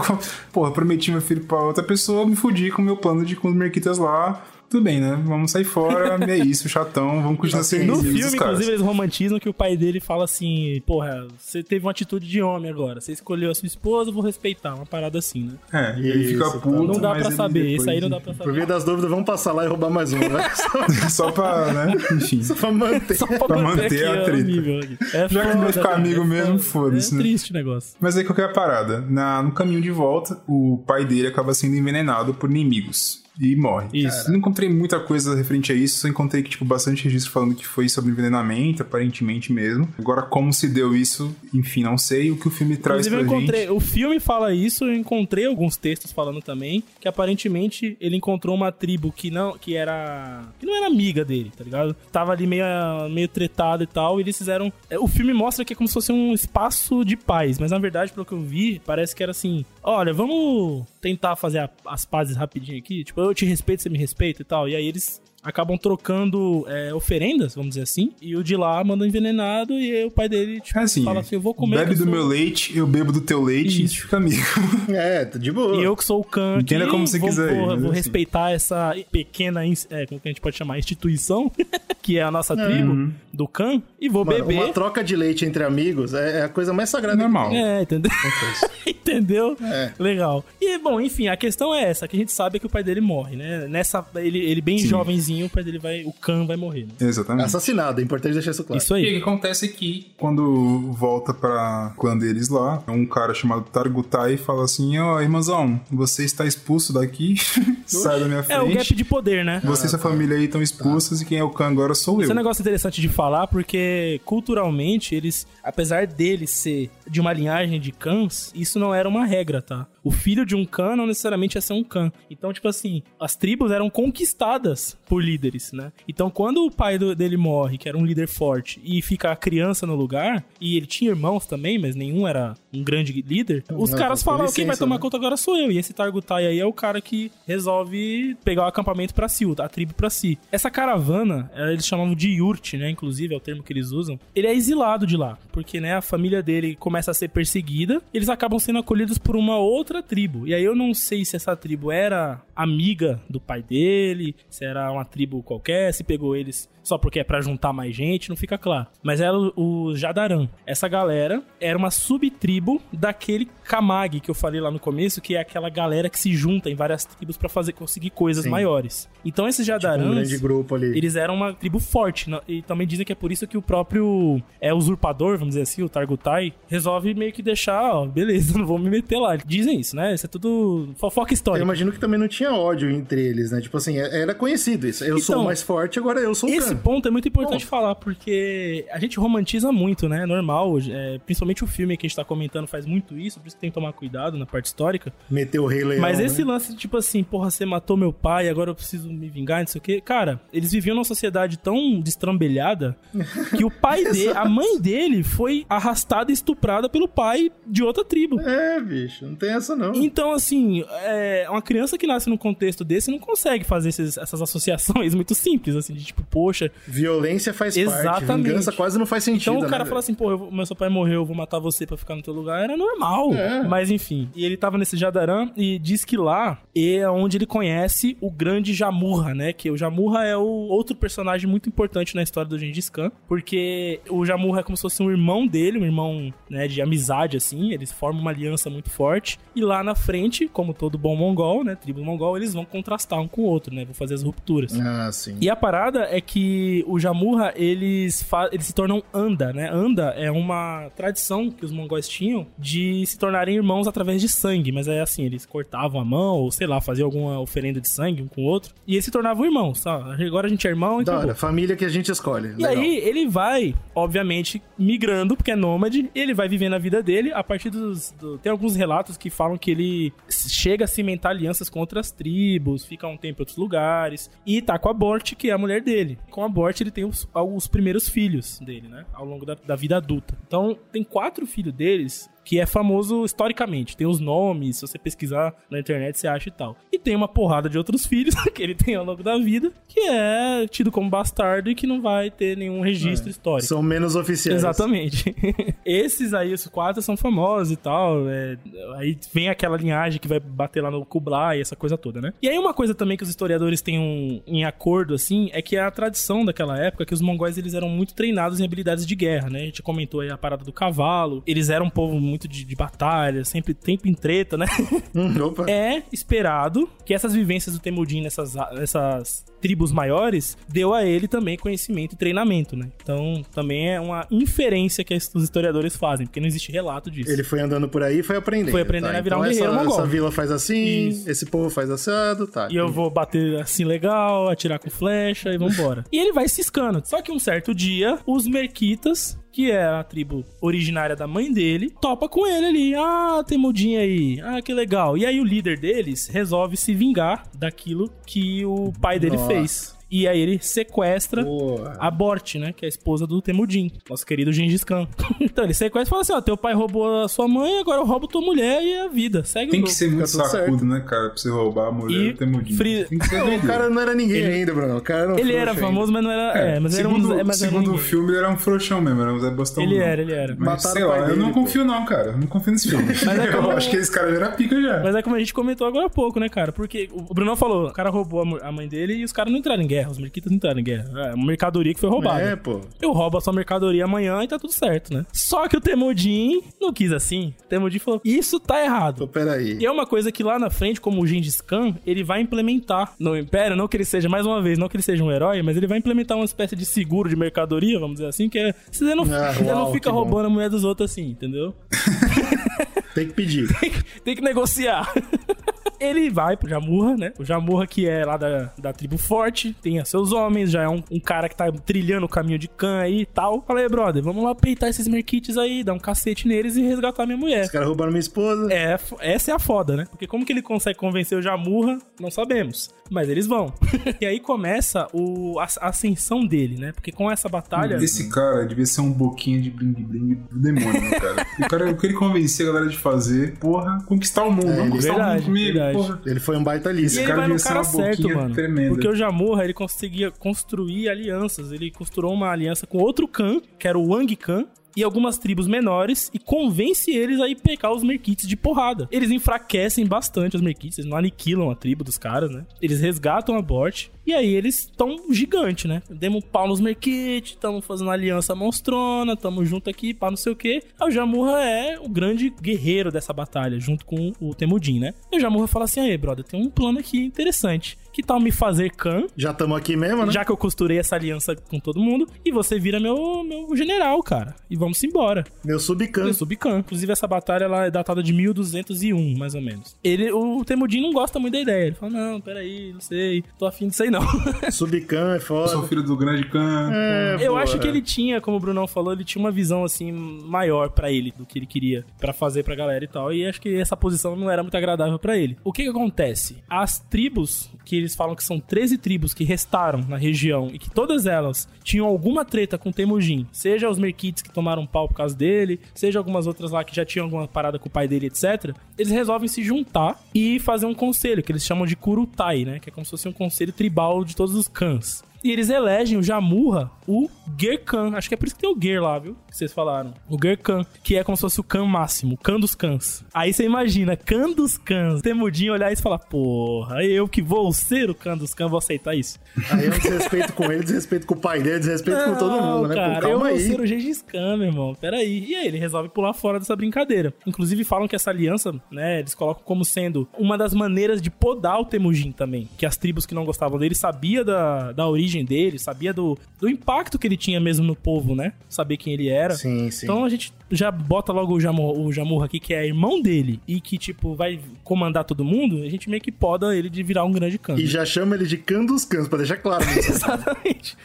Porra, prometi meu filho pra outra pessoa, me fudi com o meu plano de com os merquitas lá. Tudo bem, né? Vamos sair fora. é isso, chatão. Vamos continuar sendo No filme, caras. inclusive, eles romantizam que o pai dele fala assim: Porra, você teve uma atitude de homem agora. Você escolheu a sua esposa, eu vou respeitar. Uma parada assim, né? É, e ele Isso, fica tá. puto. Não dá mas pra ele saber. Isso aí não dá pra Por saber. via das dúvidas, vamos passar lá e roubar mais um, né? Só, pra, né? Enfim. só pra manter. Só pra, Pra manter, manter aqui a ó, treta. É Já que não vai ficar amigo é mesmo, foda. foda-se, É né? triste o negócio. Mas aí qual que é a parada? Na, no caminho de volta, o pai dele acaba sendo envenenado por inimigos. E morre. Isso. Não encontrei muita coisa referente a isso, só encontrei que, tipo, bastante registro falando que foi sobre envenenamento, aparentemente mesmo. Agora, como se deu isso, enfim, não sei. O que o filme traz Inclusive, pra eu encontrei. gente. O filme fala isso, eu encontrei alguns textos falando também. Que aparentemente ele encontrou uma tribo que não. que era. que não era amiga dele, tá ligado? Tava ali meio, meio tretado e tal. E eles fizeram. é, O filme mostra que é como se fosse um espaço de paz. Mas na verdade, pelo que eu vi, parece que era assim: olha, vamos tentar fazer a- as pazes rapidinho aqui. Tipo, eu te respeito, você me respeita e tal. E aí eles acabam trocando é, oferendas, vamos dizer assim. E o de lá manda envenenado e aí o pai dele tipo, É assim, fala assim: eu vou comer. bebe do sou- meu leite, eu bebo do teu leite e Isso. fica amigo. É, tá de boa. E eu que sou o Khan Entenda como você vou, quiser aí, vou, assim. respeitar essa pequena, é, como que a gente pode chamar, instituição, que é a nossa tribo do Khan, e vou Mano, beber. uma troca de leite entre amigos é é a coisa mais sagrada. Normal. É, entendeu? entendeu? É. Legal. E, bom, enfim, a questão é essa, que a gente sabe é que o pai dele morre, né? Nessa, ele, ele bem jovenzinho, o pai dele vai, o Khan vai morrer, né? Exatamente. Assassinado, é importante deixar isso claro. Isso E o aí. que acontece é que, quando volta pra clã deles lá, um cara chamado Targutai fala assim: Ó, irmãozão, você está expulso daqui, sai da minha frente. É o gap de poder, né? Você e sua família aí estão expulsas e quem é o Khan agora sou eu. Esse é um negócio interessante de falar, porque culturalmente eles, apesar deles ser de uma linhagem de cãs, isso não era uma regra, tá? O filho de um cã não necessariamente ia ser um cã. Então, tipo assim, as tribos eram conquistadas por líderes, né? Então, quando o pai do- dele morre, que era um líder forte, e fica a criança no lugar, e ele tinha irmãos também, mas nenhum era um grande líder, os Não, caras falam, quem vai licença, tomar né? conta agora sou eu. E esse Targutai aí é o cara que resolve pegar o acampamento pra si, a tribo pra si. Essa caravana, eh, eles chamavam de yurt, né? Inclusive, é o termo que eles usam. Ele é exilado de lá, porque, né, a família dele começa a ser perseguida, eles acabam sendo acolhidos por uma outra tribo. E aí eu não sei se essa tribo era amiga do pai dele, se era uma tribo qualquer, se pegou eles só porque é pra juntar mais gente, não fica claro. Mas era o, o Jadaran. Essa galera era uma subtribo daquele Kamag que eu falei lá no começo, que é aquela galera que se junta em várias tribos pra fazer conseguir coisas Sim. maiores. Então esses Um Jadarans, grande grupo ali. eles eram uma tribo forte. né? E também dizem que é por isso que o próprio é, usurpador, vamos dizer assim, o Targutai, resolve meio que deixar, ó, beleza, não vou me meter lá. Dizem isso, né? Isso é tudo fofoca Eu histórica. imagino que também não tinha ódio entre eles, né? Tipo assim, é- era conhecido isso. Eu sou Então, o mais forte, agora eu sou o Esse. Ponto é muito importante falar, porque a gente romantiza muito, né? É normal. é, principalmente o filme que a gente tá comentando faz muito isso, por isso que tem que tomar cuidado na parte histórica. Meteu o rei leão, Mas né? esse lance, tipo assim, porra, você matou meu pai, agora eu preciso me vingar, não sei o quê. Cara, eles viviam numa sociedade tão destrambelhada que o pai dele, a mãe dele, foi arrastada e estuprada pelo pai de outra tribo. É, bicho, não tem essa não. Então, assim, é, uma criança que nasce num contexto desse não consegue fazer esses- essas associações muito simples, assim, de tipo, poxa, Violência faz parte. Exatamente. Vingança quase não faz sentido, Então o né, cara velho? fala assim, pô, eu meu seu pai morreu, eu vou matar você pra ficar no teu lugar. Era normal. É. Mas enfim. E ele tava nesse Jadaran e diz que lá é onde ele conhece o grande Jamurra, né? Que o Jamurra é o outro personagem muito importante na história do Gengis Khan, porque o Jamurra é como se fosse um irmão dele, um irmão né, de amizade, assim, eles formam uma aliança muito forte, e lá na frente, como todo bom mongol, né, tribo mongol, eles vão contrastar um com o outro, né, vão fazer as rupturas. Ah, sim. E a parada é que o Jamurra, eles, eles se tornam Anda, né? Anda é uma tradição que os mongóis tinham de se tornarem irmãos através de sangue, mas é assim, eles cortavam a mão, ou sei lá, faziam alguma oferenda de sangue um com o outro, e eles se tornavam irmãos, tá? Agora a gente é irmão, então. Da família que a gente escolhe. E Legal. aí ele vai, obviamente, migrando, porque é nômade, e ele vai vivendo a vida dele a partir dos. Do... Tem alguns relatos que falam que ele chega a cimentar alianças com outras tribos, fica um tempo em outros lugares, e tá com a Bort, que é a mulher dele. Com a Bort ele tem os, os primeiros filhos dele, né? Ao longo da, da vida adulta. Então, tem quatro filhos deles que é famoso historicamente. Tem os nomes, se você pesquisar na internet você acha e tal. E tem uma porrada de outros filhos que ele tem ao longo da vida, que é tido como bastardo e que não vai ter nenhum registro é, histórico. São menos oficiais. Exatamente. Esses aí, os quatro, são famosos e tal. É, aí vem aquela linhagem que vai bater lá no Kublai, essa coisa toda, né? E aí uma coisa também que os historiadores têm um, em acordo, assim, é que a tradição daquela época, que os mongóis eles eram muito treinados em habilidades de guerra, né? A gente comentou aí a parada do cavalo. Eles eram um povo muito de, de batalha, sempre tempo em treta, né? Hum, opa. É esperado que essas vivências do Temudin nessas, nessas tribos maiores deu a ele também conhecimento e treinamento, né? Então também é uma inferência que os historiadores fazem, porque não existe relato disso. Ele foi andando por aí e foi aprendendo. Foi aprendendo tá? a virar então um guerreiro essa, mongol. essa vila faz assim, Isso. esse povo faz assado, tá. E eu vou bater assim legal, atirar com flecha e vambora. e ele vai ciscando. Só que um certo dia, os merquitas que é a tribo originária da mãe dele, topa com ele ali. Ah, tem mudinha aí. Ah, que legal. E aí o líder deles resolve se vingar daquilo que o pai dele Nossa. fez. E aí ele sequestra Boa. a Bort, né? Que é a esposa do Temudin, nosso querido Gengis Khan. então ele sequestra e fala assim: ó, teu pai roubou a sua mãe, agora eu roubo tua mulher e a vida. Segue Tem o que ser muito sacudo, né, cara? Pra você roubar a mulher e do Temudin. Fri... o cara não era ninguém ele... ainda, Bruno. O cara era um Ele era famoso, ainda. mas não era. É, é mas segundo, era um. Mas segundo o filme, ele era um frouxão mesmo, era um Zé Bostão. Ele era, ele era. Mas sei lá, eu não confio, não, cara. Eu não confio nesse filme. Mas é como... Eu acho que esse cara já era pica já. Mas é como a gente comentou agora há pouco, né, cara? Porque o Bruno falou: o cara roubou a mãe dele e os caras não entraram em guerra, os merquitas não entraram em guerra. É uma mercadoria que foi roubada. É, pô. Eu roubo a sua mercadoria amanhã e tá tudo certo, né? Só que o Temudin não quis assim. O Temudin falou: Isso tá errado. Pô, peraí. E é uma coisa que lá na frente, como o Gengis Khan, ele vai implementar no Império, não que ele seja, mais uma vez, não que ele seja um herói, mas ele vai implementar uma espécie de seguro de mercadoria, vamos dizer assim, que é. Você não, ah, você uau, não fica roubando bom. a mulher dos outros assim, entendeu? tem que pedir. tem, tem que negociar ele vai pro Jamurra, né? O Jamurra que é lá da, da tribo forte, tem seus homens, já é um, um cara que tá trilhando o caminho de Khan aí e tal. Falei, brother, vamos lá peitar esses merquites aí, dar um cacete neles e resgatar minha mulher. Os caras roubaram minha esposa. É, essa é a foda, né? Porque como que ele consegue convencer o Jamurra, não sabemos. Mas eles vão. e aí começa o, a, a, ascensão dele, né? Porque com essa batalha. Esse cara devia ser um boquinha de bling-bling do demônio, né, cara? o cara, o que ele convencia a galera de fazer, porra, conquistar o mundo. É, não conquistar verdade, o mundo comigo, verdade. Porra. Ele foi um baita lista. Esse cara devia ser uma certo, mano. Tremenda. Porque o Jamurra, ele conseguia construir alianças. Ele costurou uma aliança com outro Khan, que era o Wang Khan, e algumas tribos menores e convence eles a ir os Merquites de porrada. Eles enfraquecem bastante os Merquites, eles não aniquilam a tribo dos caras, né? Eles resgatam a Bort e aí eles estão gigante, né? Demos pau nos Merquites, estamos fazendo aliança monstrona, estamos junto aqui, pá, não sei o quê. Aí o Jamurra é o grande guerreiro dessa batalha, junto com o Temudin, né? E o Jamurra fala assim: aí, brother, tem um plano aqui interessante. Que tal me fazer Khan? Já estamos aqui mesmo, né? Já que eu costurei essa aliança com todo mundo. E você vira meu, meu general, cara. E vamos embora. Meu subcan. Meu subcan. Inclusive, essa batalha ela é datada de 1201, mais ou menos. Ele, o Temudin não gosta muito da ideia. Ele fala, não, peraí, não sei. Tô afim disso aí, não. subcan é foda. Eu sou filho do grande Khan. É, eu acho que ele tinha, como o Brunão falou, ele tinha uma visão, assim, maior para ele do que ele queria para fazer pra galera e tal. E acho que essa posição não era muito agradável para ele. O que que acontece? As tribos que eles falam que são 13 tribos que restaram na região e que todas elas tinham alguma treta com Temujin, seja os Merquites que tomaram pau por causa dele, seja algumas outras lá que já tinham alguma parada com o pai dele, etc. Eles resolvem se juntar e fazer um conselho, que eles chamam de Kurutai, né? Que é como se fosse um conselho tribal de todos os cães. E eles elegem o Jamurra, o Gerkan. Acho que é por isso que tem o Ger lá, viu? Que vocês falaram. O Gerkan, que é como se fosse o Khan máximo, o Khan dos Khans. Aí você imagina, Khan dos Khans. Temudinho olhar isso e falar, porra, eu que vou ser o Khan dos Khans, vou aceitar isso. Aí eu desrespeito com ele, desrespeito com o pai dele, desrespeito com todo mundo, né? Cara, Pô, eu calma vou aí. ser o Gengis Khan, meu irmão. Peraí. E aí, ele resolve pular fora dessa brincadeira. Inclusive, falam que essa aliança, né, eles colocam como sendo uma das maneiras de podar o Temujin também. Que as tribos que não gostavam dele sabia da, da origem dele, sabia do, do impacto que ele tinha mesmo no povo, né? Saber quem ele era. Sim, sim. Então a gente já bota logo o Jamur, o Jamurra aqui, que é irmão dele, e que, tipo, vai comandar todo mundo, a gente meio que poda ele de virar um grande Khan. E já chama ele de Khan dos Cãs, pra deixar claro. Exatamente.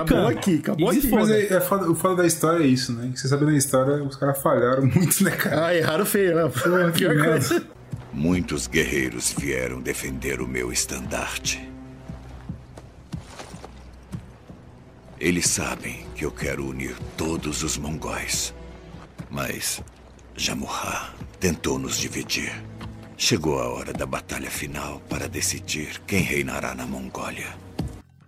Acabou aqui, acabou aqui. Mas foda. é, é foda- o foda da história é isso, né? Você sabe da história, os caras falharam muito, né, cara? Ah, erraram feio, né? Pô, que pior merda. coisa. Muitos guerreiros vieram defender o meu estandarte. Eles sabem que eu quero unir todos os mongóis. Mas Jamurra tentou nos dividir. Chegou a hora da batalha final para decidir quem reinará na Mongólia.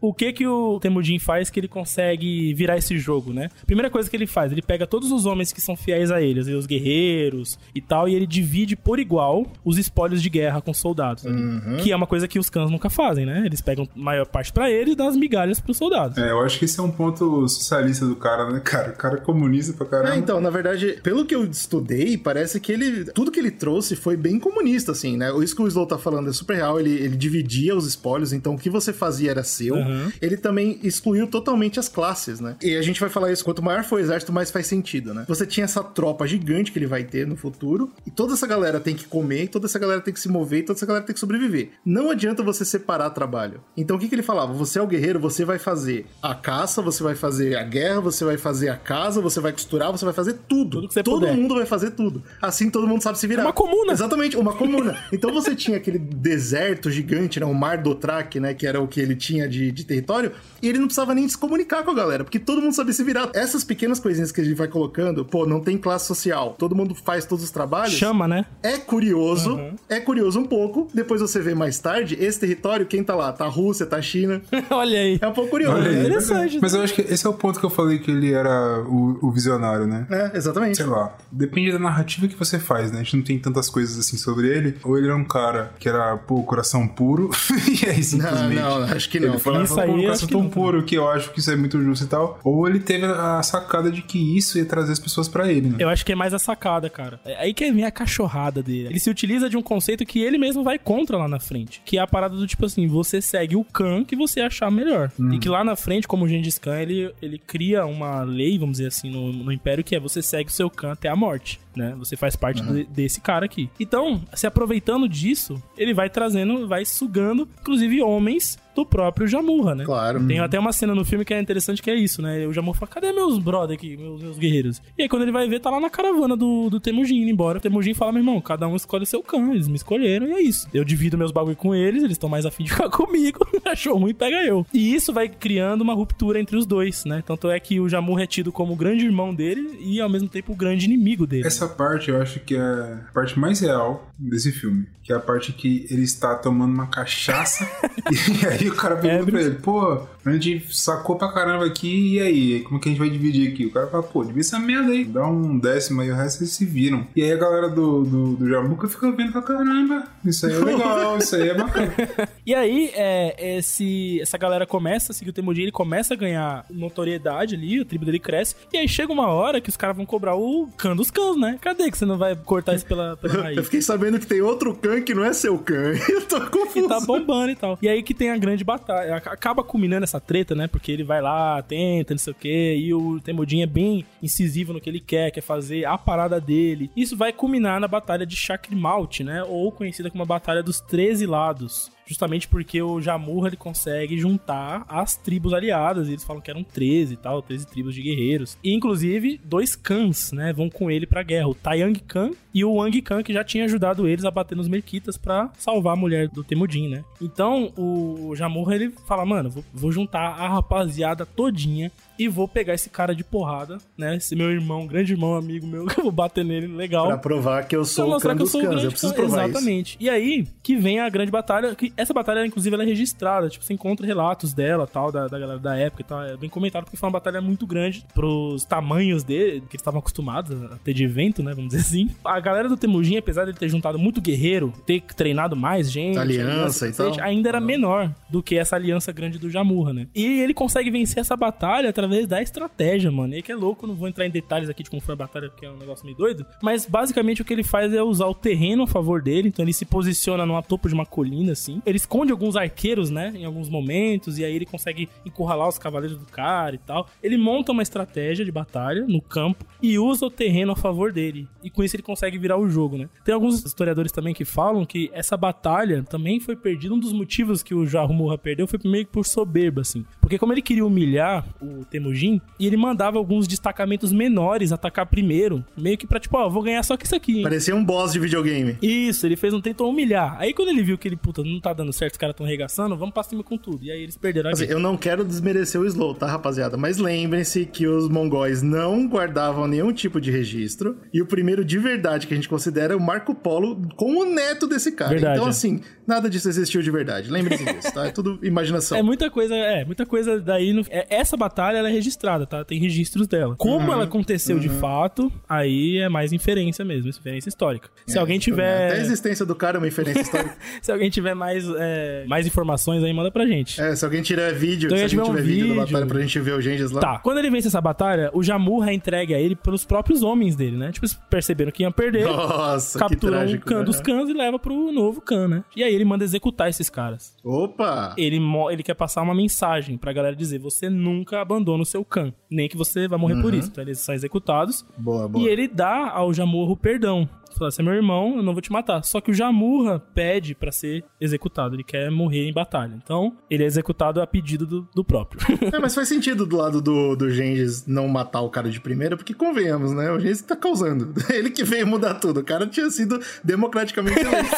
O que que o Temujin faz que ele consegue virar esse jogo, né? Primeira coisa que ele faz, ele pega todos os homens que são fiéis a ele, os guerreiros e tal, e ele divide por igual os espólios de guerra com os soldados. ali. Que é uma coisa que os cães nunca fazem, né? Eles pegam a maior parte pra ele e dão as migalhas pros soldados. É, eu acho que esse é um ponto socialista do cara, né, cara? O cara é comunista pra caramba. É, então, na verdade, pelo que eu estudei, parece que ele. Tudo que ele trouxe foi bem comunista, assim, né? Isso que o Slow tá falando é super real. Ele, ele dividia os espólios, então o que você fazia era seu. Uhum. Ele também excluiu totalmente as classes, né? E a gente vai falar isso: quanto maior for o exército, mais faz sentido, né? Você tinha essa tropa gigante que ele vai ter no futuro, e toda essa galera tem que comer, toda essa galera tem que se mover, e toda essa galera tem que sobreviver. Não adianta você separar trabalho. Então o que, que ele falava? Você é o guerreiro, você vai fazer a caça, você vai fazer a guerra, você vai fazer a casa, você vai costurar, você vai fazer tudo. Tudo que você todo puder. mundo vai fazer tudo. Assim todo mundo sabe se virar. É uma comuna. Exatamente, uma comuna. Então você tinha aquele deserto gigante, né? O Mar do Traque, né? Que era o que ele tinha de, de território. E ele não precisava nem se comunicar com a galera, porque todo mundo sabia se virar. Essas pequenas coisinhas que a gente vai colocando, pô, não tem classe social. Todo mundo faz todos os trabalhos. Chama, né? É curioso, é curioso um pouco. Depois você vê mais tarde, esse território, quem tá lá? Tá a Rússia, tá a China. Olha aí. É um pouco curioso. Olha aí, né? interessante. Mas eu acho que esse é o ponto que eu falei que ele era o, o visionário, né? É, exatamente. Sei lá, depende da narrativa que você faz, né? A gente não tem tantas coisas assim sobre ele. Ou ele era um cara que era, pô, coração puro, e aí simplesmente. não, acho que não. Ele foi lá Isso aí, acho que tão puro que eu acho que isso é muito justo e tal. Ou ele teve a sacada de que isso ia trazer as pessoas pra ele, né? Eu acho que é mais a sacada, cara. É aí que vem a cachorrada dele. Ele se utiliza de um conceito que ele mesmo vai contra lá na frente. Que é a parada do tipo assim, você segue o Khan que você achar melhor. E que lá na frente, como o Gengis Khan, ele, ele cria uma lei, vamos dizer assim, no, no Império, que é você segue o seu Khan até a morte. Né? Você faz parte de- desse cara aqui. Então, se aproveitando disso, ele vai trazendo, vai sugando, inclusive, homens do próprio Jamurra, né? Claro. Tem até uma cena no filme que é interessante que é isso, né? O Jamur fala, cadê meus brother aqui, meus, meus guerreiros? E aí quando ele vai ver, tá lá na caravana do, do Temujin indo embora. O Temujin fala, meu irmão, cada um escolhe seu cão, eles me escolheram e é isso. Eu divido meus bagulho com eles, eles estão mais afim de ficar comigo. Achou ruim, pega eu. E isso vai criando uma ruptura entre os dois, né? Tanto é que o Jamur é tido como o grande irmão dele e ao mesmo tempo o grande inimigo dele. Essa parte eu acho que é a parte mais real desse filme. Que é a parte que ele está tomando uma cachaça e aí o cara pergunta pra ele, pô, a gente sacou pra caramba aqui, e aí? Como que a gente vai dividir aqui? O cara fala, pô, divide essa merda aí, dá um décimo aí, o resto eles se viram. E aí a galera do, do, do Jamuca fica vendo pra caramba, isso aí é legal, isso aí é bacana. E aí, é, esse, essa galera começa a seguir o Temujin, ele começa a ganhar notoriedade ali, a tribo dele cresce. E aí chega uma hora que os caras vão cobrar o can dos cães, né? Cadê que você não vai cortar isso pela, pela Eu raiz? fiquei sabendo que tem outro Khan que não é seu Khan. Eu tô confuso. Que tá bombando e tal. E aí que tem a grande batalha. Ac- Acaba culminando essa treta, né? Porque ele vai lá, tenta, não sei o quê. E o Temudin é bem incisivo no que ele quer, quer fazer a parada dele. Isso vai culminar na batalha de Chakrimalt, né? Ou conhecida como a Batalha dos 13 Lados. Justamente porque o Jamurra ele consegue juntar as tribos aliadas. E eles falam que eram 13 e tal, 13 tribos de guerreiros. E inclusive, dois Khans, né? Vão com ele pra guerra: o Taiyang Khan e o Wang Khan, que já tinha ajudado eles a bater nos Merquitas pra salvar a mulher do Temudin, né? Então o Jamurra ele fala: mano, vou, vou juntar a rapaziada todinha e vou pegar esse cara de porrada, né? Esse meu irmão, grande irmão, amigo meu, que eu vou bater nele legal. Pra provar que eu Pra sou o Khan que eu dos o grande Eu preciso provar isso. Exatamente. E aí que vem a grande batalha. Que Essa batalha, inclusive, ela é registrada. Tipo, você encontra relatos dela, tal, da, da galera da época e tal. É bem comentado porque foi uma batalha muito grande pros tamanhos dele, que eles estavam acostumados a ter de evento, né? Vamos dizer assim. A galera do Temujin, apesar de ele ter juntado muito guerreiro, ter treinado mais gente, aliança e tal. ainda era menor do que essa aliança grande do Jamurra, né? E ele consegue vencer essa batalha através da estratégia, mano. E que é louco, não vou entrar em detalhes aqui de como foi a batalha, porque é um negócio meio doido. Mas basicamente o que ele faz é usar o terreno a favor dele. Então ele se posiciona numa topo de uma colina, assim. Ele esconde alguns arqueiros, né? Em alguns momentos. E aí ele consegue encurralar os cavaleiros do cara e tal. Ele monta uma estratégia de batalha no campo e usa o terreno a favor dele. E com isso ele consegue virar o jogo, né? Tem alguns historiadores também que falam que essa batalha também foi perdida. Um dos motivos que o Jarumurra perdeu foi meio que por soberba, assim. Porque como ele queria humilhar o Temujin, e ele mandava alguns destacamentos menores atacar primeiro, meio que pra tipo, ó, vou ganhar só que isso aqui. Hein? Parecia um boss de videogame. Isso, ele fez um tentou humilhar. Aí quando ele viu que ele, puta, não tá dando certo, os caras tão arregaçando, vamos pra cima com tudo. E aí eles perderam a assim, Eu não quero desmerecer o Slow, tá, rapaziada? Mas lembrem-se que os mongóis não guardavam nenhum tipo de registro. E o primeiro de verdade que a gente considera é o Marco Polo com o neto desse cara. Verdade, então, é. assim, nada disso existiu de verdade. Lembrem-se disso, tá? É tudo imaginação. É muita coisa, é, muita coisa daí. No, é, essa batalha ela é registrada, tá? Tem registros dela. Como uhum, ela aconteceu uhum. de fato, aí é mais inferência mesmo, inferência histórica. Se é, alguém tiver. Até a existência do cara é uma inferência histórica. se alguém tiver mais, é, mais informações aí, manda pra gente. É, se alguém tiver vídeo, então, se alguém tiver um vídeo, vídeo da batalha pra gente ver o Gengis lá. Tá. Quando ele vence essa batalha, o Jamurra é entregue a ele pelos próprios homens dele, né? Tipo, perceberam que iam perder. Nossa, capturam trágico, o Khan né? dos Khans e leva pro novo Khan, né? E aí ele manda executar esses caras. Opa! Ele, ele quer passar uma mensagem pra galera dizer: você nunca abandona o seu Khan, nem que você vai morrer uhum. por isso. Então eles são executados. Boa, boa. E ele dá ao Jamurra o perdão. Fala, você é meu irmão, eu não vou te matar. Só que o Jamurra pede para ser executado, ele quer morrer em batalha. Então, ele é executado a pedido do, do próprio. é, mas faz sentido do lado do, do Gengis não matar o cara de primeira, porque convenhamos, né? O Gengis tá causando. Ele que veio mudar tudo. O cara tinha sido democraticamente eleito.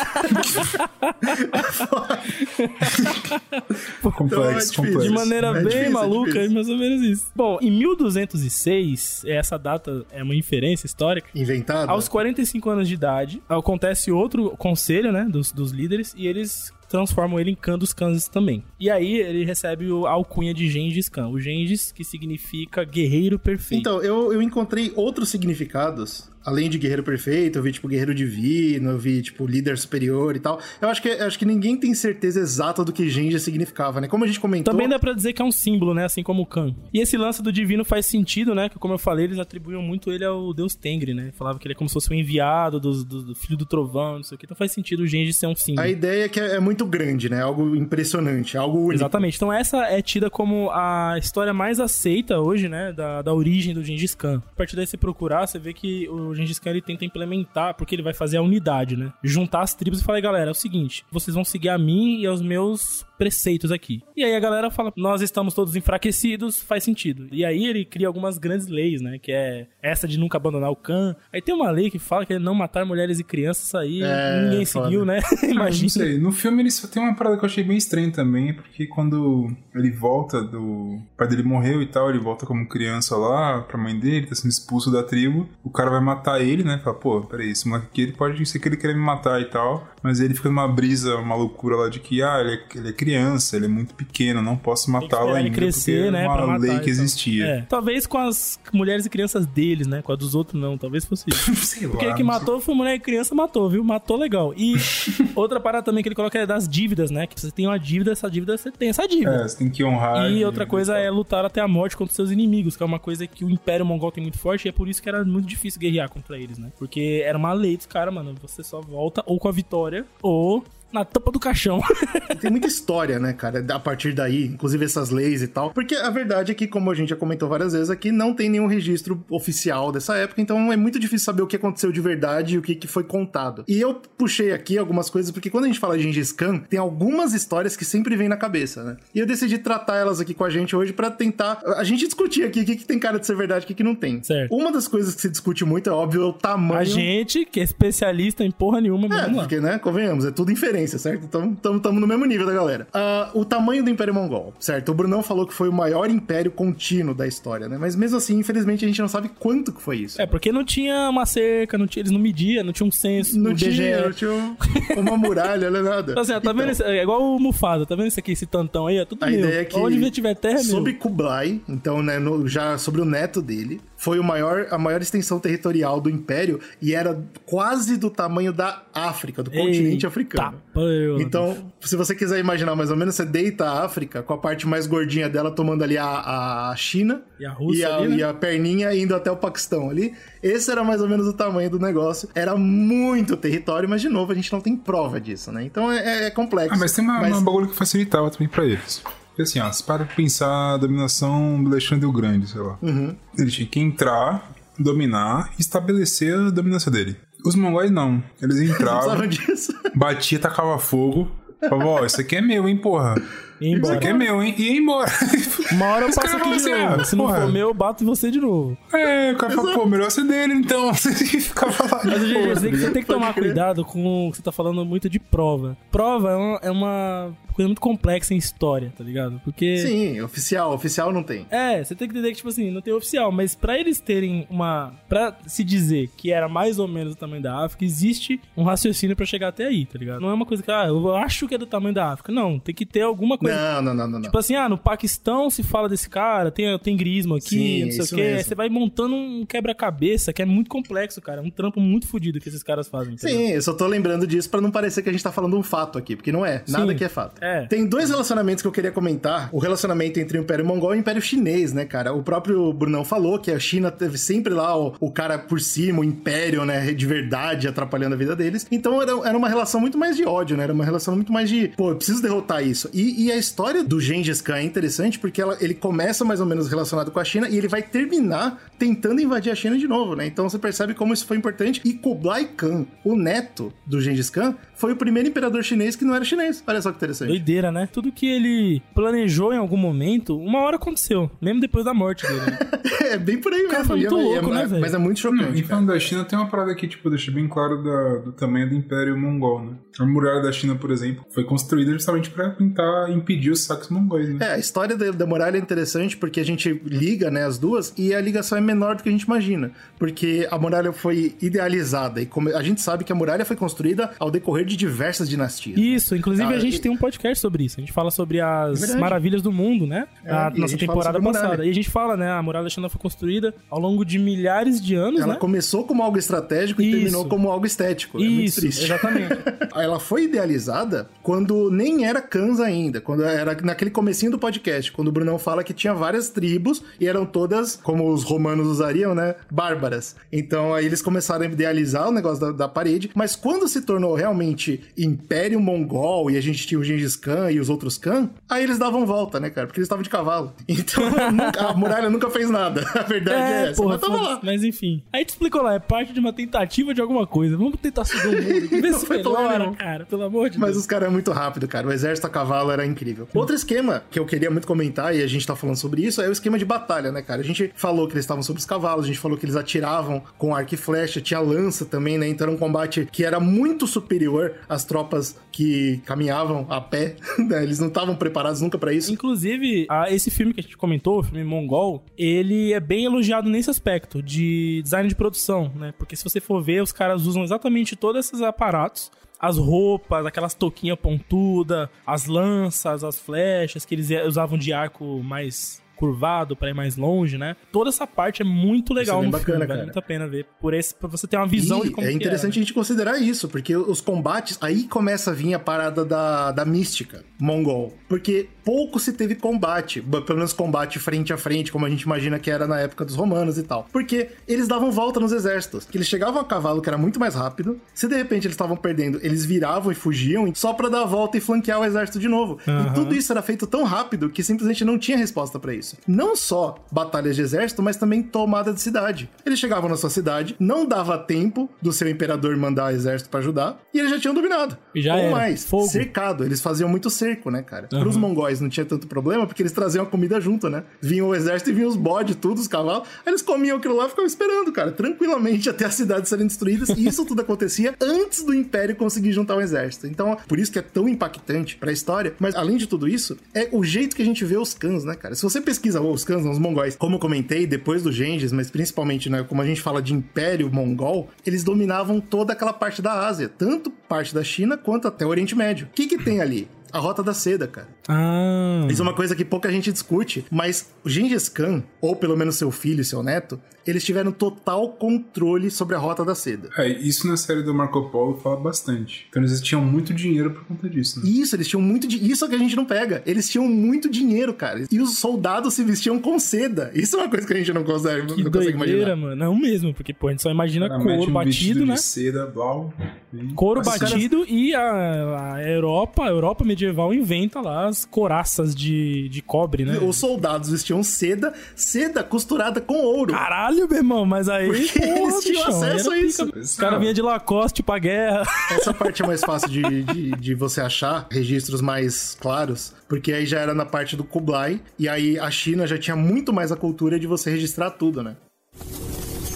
complexo, então, é complexo. De maneira é bem difícil, é maluca, é mais ou menos isso. Bom, em 1206, essa data é uma inferência histórica. Inventada? Aos 45 anos de idade, acontece outro conselho, né, dos, dos líderes, e eles transformam ele em Khan dos Khans também. E aí ele recebe a alcunha de Gengis Khan. O Gengis, que significa guerreiro perfeito. Então, eu, eu encontrei outros significados além de guerreiro perfeito, eu vi, tipo, guerreiro divino, eu vi, tipo, líder superior e tal. Eu acho que, eu acho que ninguém tem certeza exata do que Genji significava, né? Como a gente comentou... Também dá pra dizer que é um símbolo, né? Assim como o Khan. E esse lance do divino faz sentido, né? Que, como eu falei, eles atribuíam muito ele ao deus Tengri, né? Falava que ele é como se fosse um enviado do, do, do filho do trovão, não sei o que. Então faz sentido o Genji ser um símbolo. A ideia é que é, é muito grande, né? Algo impressionante, algo único. Exatamente. Então essa é tida como a história mais aceita hoje, né? Da, da origem do Gengis Khan. A partir daí você procurar, você vê que o Gengis Khan ele tenta implementar, porque ele vai fazer a unidade, né? Juntar as tribos e falar, galera, é o seguinte, vocês vão seguir a mim e aos meus preceitos aqui. E aí a galera fala, nós estamos todos enfraquecidos, faz sentido. E aí ele cria algumas grandes leis, né? Que é essa de nunca abandonar o Khan. Aí tem uma lei que fala que é não matar mulheres e crianças aí. É, ninguém foda. seguiu, né? Imagina. Não sei. No filme ele só tem uma parada que eu achei bem estranha também, porque quando ele volta do. O pai dele morreu e tal, ele volta como criança lá pra mãe dele, tá sendo expulso da tribo. O cara vai matar ele, né? Fala, pô, peraí, esse moleque aqui ele pode ser que ele queira me matar e tal. Mas ele fica numa brisa, uma loucura lá de que, ah, ele é, ele é criança, ele é muito pequeno, não posso matá-lo ainda. Ele crescer, né? É uma matar, lei que então. existia. É. Talvez com as mulheres e crianças deles, né? Com a dos outros não, talvez fosse isso. sei Porque lá, que matou sei. foi mulher e criança, matou, viu? Matou legal. E outra parada também que ele coloca é das dívidas, né? Que você tem uma dívida, essa dívida você tem essa dívida. É, você tem que honrar. E outra coisa é lutar até a morte contra seus inimigos, que é uma coisa que o Império Mongol tem muito forte e é por isso que era muito difícil guerrear contra eles, né? Porque era uma lei dos caras, mano. Você só volta ou com a vitória ou na tampa do caixão. Tem muita história, né, cara, a partir daí, inclusive essas leis e tal. Porque a verdade é que, como a gente já comentou várias vezes aqui, não tem nenhum registro oficial dessa época, então é muito difícil saber o que aconteceu de verdade e o que, que foi contado. E eu puxei aqui algumas coisas, porque quando a gente fala de Gengis Khan, tem algumas histórias que sempre vêm na cabeça, né? E eu decidi tratar elas aqui com a gente hoje para tentar a gente discutir aqui o que, que tem cara de ser verdade e o que, que não tem. Certo. Uma das coisas que se discute muito, é óbvio, é o tamanho. A gente, que é especialista em porra nenhuma, é, porque, né, convenhamos, é tudo inferência referência, certo? Então estamos no mesmo nível da galera. Uh, o tamanho do Império Mongol, certo? O Brunão falou que foi o maior império contínuo da história, né? Mas mesmo assim, infelizmente, a gente não sabe quanto que foi isso. É, porque não tinha uma cerca, não tinha, eles não mediam, não tinha um censo, não tinha, BGE. não tinha um- uma muralha, não é nada. Então, assim, ó, tá vendo esse, é igual o Mufasa, tá vendo isso aqui, esse tantão aí? É tudo A meu. ideia é que Onde tiver terra, é sobre Kublai, então, né, no- já sobre o neto dele, foi o maior, a maior extensão territorial do império e era quase do tamanho da África, do continente Eita, africano. pô. Então, se você quiser imaginar mais ou menos, você deita a África com a parte mais gordinha dela tomando ali a, a China E a Rússia e a, ali, né? e a perninha indo até o Paquistão ali. Esse era mais ou menos o tamanho do negócio. Era muito território, mas de novo a gente não tem prova disso, né? Então é, é complexo. Ah, mas tem uma, Mas- uma bagulho que facilitava também pra eles. Porque assim, ó, se para pensar a dominação do Alexandre o Grande, sei lá. Uhum. Ele tinha que entrar, dominar e estabelecer a dominância dele. Os mongóis não. Eles entravam, Precisavam disso. batia, tacava fogo. Falava, ó, isso aqui é meu, hein, porra. E Isso embora. aqui é meu, hein? E ia embora. Uma hora eu passo aqui de assim, novo. ah, Se não for meu, eu bato em você de novo. É, o cara fala, pô, melhor ser dele, então. Ficava lá. Mas, de GG, boa, você tem que, você tem que Pode tomar crer. cuidado com o que você tá falando muito de prova. Prova é uma, é uma coisa muito complexa em história, tá ligado? Porque. Sim, oficial. Oficial não tem. É, você tem que entender que, tipo assim, não tem oficial, mas pra eles terem uma. Pra se dizer que era mais ou menos o tamanho da África, existe um raciocínio pra chegar até aí, tá ligado? Não é uma coisa que, ah, eu acho que é do tamanho da África. Não, tem que ter alguma coisa. Não, não, não, não. não. Tipo assim, ah, no Paquistão se fala desse cara, tem, tem grismo aqui, Sim, não sei o quê. Aí mesmo. você vai montando um quebra-cabeça que é muito complexo, cara. É um trampo muito fodido que esses caras fazem. ligado? Sim, eu só tô lembrando disso pra não parecer que a gente tá falando um fato aqui, porque não é. Nada Sim. que é fato. É. Tem dois relacionamentos que eu queria comentar. O relacionamento entre o Império Mongol e o Império Chinês, né, cara? O próprio Brunão falou que a China teve sempre lá o, o cara por cima, o Império, né, de verdade, atrapalhando a vida deles. Então era, era uma relação muito mais de ódio, né? Era uma relação muito mais de, pô, eu preciso derrotar isso. E, e a história do Gengis Khan é interessante porque ela- ele começa mais ou menos relacionado com a China e ele vai terminar tentando invadir a China de novo, né? Então você percebe como isso foi importante. E Kublai Khan, o neto do Gengis Khan, foi o primeiro imperador chinês que não era chinês. Olha só que interessante. Doideira, né? Tudo que ele planejou em algum momento, uma hora aconteceu. Mesmo depois da morte dele. né? É bem por aí cara mesmo. foi muito E é- louco, é- né, velho? Mas é muito chocante. e cara. falando da China, tem uma parada que, tipo, deixa bem claro da- do tamanho do Império Mongol, né? A muralha da China, por exemplo, foi construída justamente pra tentar impedir os saques mongóis, né? É, a história da, da muralha é interessante porque a gente liga, né, as duas e a ligação é menor do que a gente imagina. Porque a muralha foi idealizada e como a gente sabe que a muralha foi construída ao decorrer de diversas dinastias. Isso, inclusive Ah, a gente e- tem um podcast sobre isso. A gente fala sobre as É maravilhas do mundo, né? É, Na e nossa temporada passada. E a gente fala, né? A muralha da China foi construída ao longo de milhares de anos, Ela né? começou como algo estratégico e Isso. terminou como algo estético. é muito Isso, triste. exatamente. Ela foi idealizada quando nem era Kans ainda, quando era naquele comecinho do podcast, quando o Brunão fala que tinha várias tribos e eram todas, como os romanos usariam, né, bárbaras. Então aí eles começaram a idealizar o negócio da, da parede, mas quando se tornou realmente Império Mongol e a gente tinha o Gengis Khan e os outros Khan, aí eles davam volta, né, cara, porque eles estavam de cavalo. Então nunca- a muralha nunca fez nada. A verdade é, É, essa. porra, mas tava lá. mas enfim. Aí te explicou lá, é parte de uma tentativa de alguma coisa. Vamos tentar subir o muro. Vê se melhora, cara. Pelo amor de Mas Deus. os caras é muito rápido, cara. O exército a cavalo era incrível. Outro esquema que eu queria muito comentar, e a gente tá falando sobre isso, é o esquema de batalha, né, cara? A gente falou que eles estavam sobre os cavalos, a gente falou que eles atiravam com arco e flecha, tinha lança também, né? Então era um combate que era muito superior às tropas que caminhavam a pé, né? Eles não estavam preparados nunca pra isso. Inclusive, esse filme que a gente comentou, o filme Mongol, ele é bem elogiado nesse aspecto de design de produção, né? Porque se você for ver, os caras usam exatamente todos esses aparatos. As roupas, aquelas touquinhas pontudas, as lanças, as flechas que eles usavam de arco mais curvado pra ir mais longe, né? Toda essa parte é muito legal bem no bacana, filme, vale cara. muito a pena ver. Por esse, pra você ter uma visão E de como é interessante era, a gente considerar isso, porque os combates, aí começa a vir a parada da, da mística mongol. Porque pouco se teve combate, pelo menos combate frente a frente, como a gente imagina que era na época dos romanos e tal. Porque eles davam volta nos exércitos. Que eles chegavam a cavalo, que era muito mais rápido. Se de repente eles estavam perdendo, eles viravam e fugiam só pra dar a volta e flanquear o exército de novo. E tudo isso era feito tão rápido que simplesmente não tinha resposta pra isso. Não só batalhas de exército, mas também tomada de cidade. Eles chegavam na sua cidade, não dava tempo do seu imperador mandar exército pra ajudar, e eles já tinham dominado. E já Ou era. mais, Fogo. cercado. Eles faziam muito cerco, né, cara? Pros mongóis mongóis não tinha tanto problema, porque eles traziam a comida junto, né? Vinham o exército e vinham os bodes, tudo, os cavalos. Aí eles comiam aquilo lá e ficavam esperando, cara, tranquilamente até as cidades serem destruídas. E isso tudo acontecia antes do Império conseguir juntar o exército. Então, por isso que é tão impactante pra história. Mas além de tudo isso, é o jeito que a gente vê os cães, né, cara? Se você pesquisa os cães, os mongóis, como eu comentei, depois do Gengis, mas principalmente, né, como a gente fala de Império Mongol, eles dominavam toda aquela parte da Ásia, tanto parte da China quanto até o Oriente Médio. O que que tem ali? A Rota da Seda, cara. Ah. Isso é uma coisa que pouca gente discute, mas o Gengis Khan, ou pelo menos seu filho e seu neto, eles tiveram total controle sobre a Rota da Seda. É, isso na série do Marco Polo fala bastante. Então eles tinham muito dinheiro por conta disso, né? Isso, eles tinham muito dinheiro. Isso é que a gente não pega. Eles tinham muito dinheiro, cara. E os soldados se vestiam com seda. Isso é uma coisa que a gente não consegue, Que não consegue doideira, imaginar. mano. Não mesmo, porque, pô, a gente só imagina Cara, mete couro um batido, né? de seda, blau. e- Couro Mas, cara, batido e a, a Europa, a Europa medieval inventa lá as coraças de, de cobre, né? Os soldados vestiam seda, seda costurada com ouro. Caralho, meu irmão, mas aí. Porque eles tinham bichão, acesso era a isso. pica. Os caras vinham de Lacoste pra guerra. Essa parte é mais fácil de, de, de você achar registros mais claros, porque aí já era na parte do Kublai, e aí a China já tinha muito mais a cultura de você registrar tudo, né?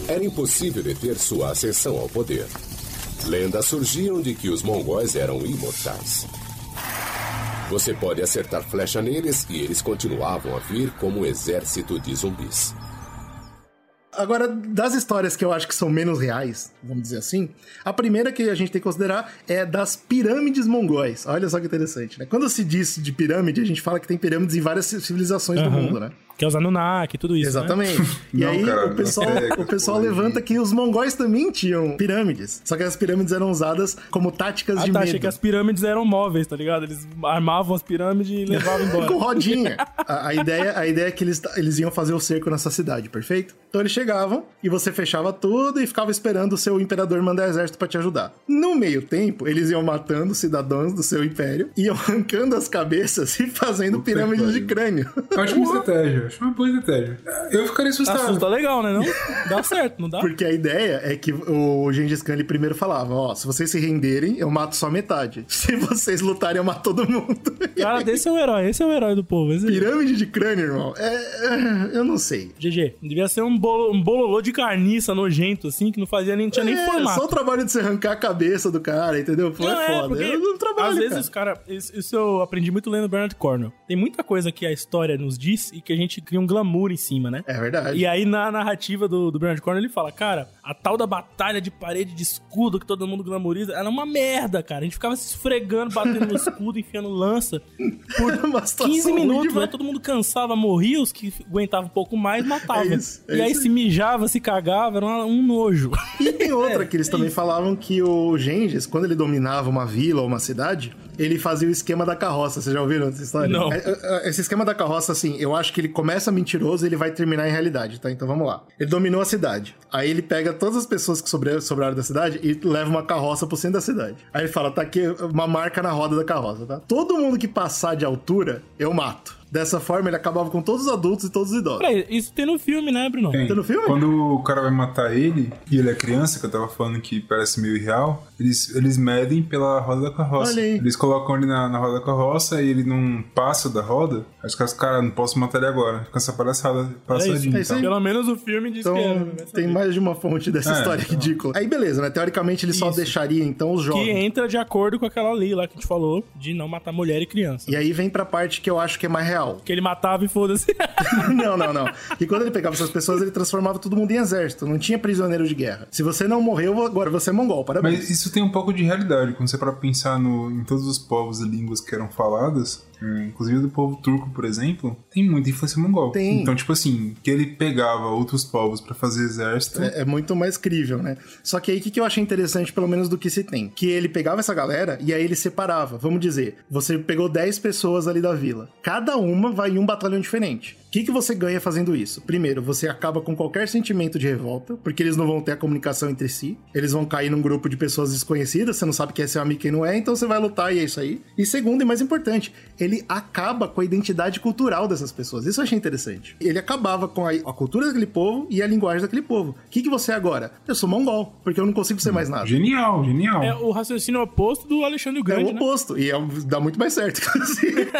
Era impossível deter sua ascensão ao poder. Lendas surgiam de que os mongóis eram imortais. Você pode acertar flecha neles e eles continuavam a vir como um exército de zumbis. Agora, das histórias que eu acho que são menos reais, vamos dizer assim, a primeira que a gente tem que considerar é das pirâmides mongóis. Olha só que interessante, né? Quando se diz de pirâmide, a gente fala que tem pirâmides em várias civilizações do Aham. mundo, né? Que é os Anunnaki, tudo isso. Né? Exatamente. E Não, aí cara, o pessoal, é, o pessoal pode- levanta que os mongóis também tinham pirâmides. Só que as pirâmides eram usadas como táticas Ah, de tá, medo. achei que as pirâmides eram móveis, tá ligado? Eles armavam as pirâmides e levavam embora. com rodinha. A, a ideia, a ideia é que eles, eles iam fazer o cerco nessa cidade, perfeito? Então eles chegavam e você fechava tudo e ficava esperando o seu imperador mandar exército pra te ajudar. No meio tempo, eles iam matando os cidadãos do seu império, iam arrancando as cabeças e fazendo Puta pirâmides de crânio. Eu acho uma estratégia, acho uma boa estratégia. Eu ficaria assustado. Assusta legal, né? Não? Dá certo, não dá? Porque a ideia é que o Gengis Khan ele primeiro falava: Ó, se vocês se renderem, eu mato só metade. Se vocês lutarem, eu mato todo mundo. Cara, esse é o herói, esse é o herói do povo. Esse... Pirâmide de crânio, irmão. É, é, eu não sei. GG, devia ser um, bolo, um bololô de carniça nojento, assim, que não fazia nem, tinha nem é, formato. só o trabalho de você arrancar a cabeça do cara, entendeu? Pô, Não, é é, foda. porque eu não trabalho, às vezes cara. os cara, isso, isso eu aprendi muito lendo Bernard Cornwell. Tem muita coisa que a história nos diz e que a gente cria um glamour em cima, né? É verdade. E aí, na narrativa do, do Bernard Cornwell, ele fala, cara, a tal da batalha de parede de escudo que todo mundo glamoriza, era uma merda, cara. A gente ficava se esfregando, batendo no escudo, enfiando lança por Uma situação 15 ruim minutos, né? Todo mundo cansava, morria, os que aguentavam um pouco mais matavam. É isso, é e aí se mijava, se cagava, era um nojo. E tem outra É, que eles é também falavam que o Gengis, quando ele dominava uma vila ou uma cidade, ele fazia o esquema da carroça. Vocês já ouviram essa história? Não. É, é, Esse esquema da carroça, assim, eu acho que ele começa mentiroso e ele vai terminar em realidade, tá? Então vamos lá. Ele dominou a cidade. Aí ele pega todas as pessoas que sobraram da cidade e leva uma carroça pro centro da cidade. Aí ele fala: tá aqui uma marca na roda da carroça, tá? Todo mundo que passar de altura, eu mato. Dessa forma, ele acabava com todos os adultos e todos os idosos. Peraí, isso tem no filme, né, Bruno? Tem. Tá no filme? Quando o cara vai matar ele, e ele é criança, que eu tava falando que parece meio irreal, eles, eles medem pela roda da carroça. Olha aí. Eles colocam ele na, na roda da carroça e ele não passa da roda. Acho que os caras não posso matar ele agora. Fica essa palhaçada passadinha. é isso aí. tal. Pelo menos o filme diz Então, que era. né? tem mais de uma fonte dessa É, história então. ridícula. Aí, beleza, né? Teoricamente, ele só Isso. deixaria, então, os Que jovens. entra de acordo com aquela lei lá que a gente falou de não matar mulher e criança. E aí vem pra parte que eu acho que é mais real. Que ele matava e foda-se. não, não, não. E quando ele pegava essas pessoas, ele transformava todo mundo em exército. Não tinha prisioneiro de guerra. Se você não morreu, agora você é mongol. Parabéns. Mas isso tem um pouco de realidade. Quando você para pensar no, em todos os povos e línguas que eram faladas, inclusive do povo turco, por exemplo, tem muita influência mongol. Tem. Então, tipo assim, que ele pegava outros povos pra fazer exército. É, é muito mais crível, né? Só que aí o que, que eu achei interessante, pelo menos do que se tem? Que ele pegava essa galera e aí ele separava. Vamos dizer, você pegou 10 pessoas ali da vila. Cada uma vai em um batalhão diferente. O que, que você ganha fazendo isso? Primeiro, você acaba com qualquer sentimento de revolta, porque eles não vão ter a comunicação entre si. Eles vão cair num grupo de pessoas desconhecidas, você não sabe quem é seu amigo e quem não é, então você vai lutar e é isso aí. E segundo, e mais importante, ele acaba com a identidade cultural dessas pessoas. Isso eu achei interessante. Ele acabava com a, a cultura daquele povo e a linguagem daquele povo. O que, que você é agora? Eu sou mongol, porque eu não consigo ser mais nada. Genial, genial. É o raciocínio oposto do Alexandre o É Grande, o né? oposto. E é- dá muito mais certo, inclusive.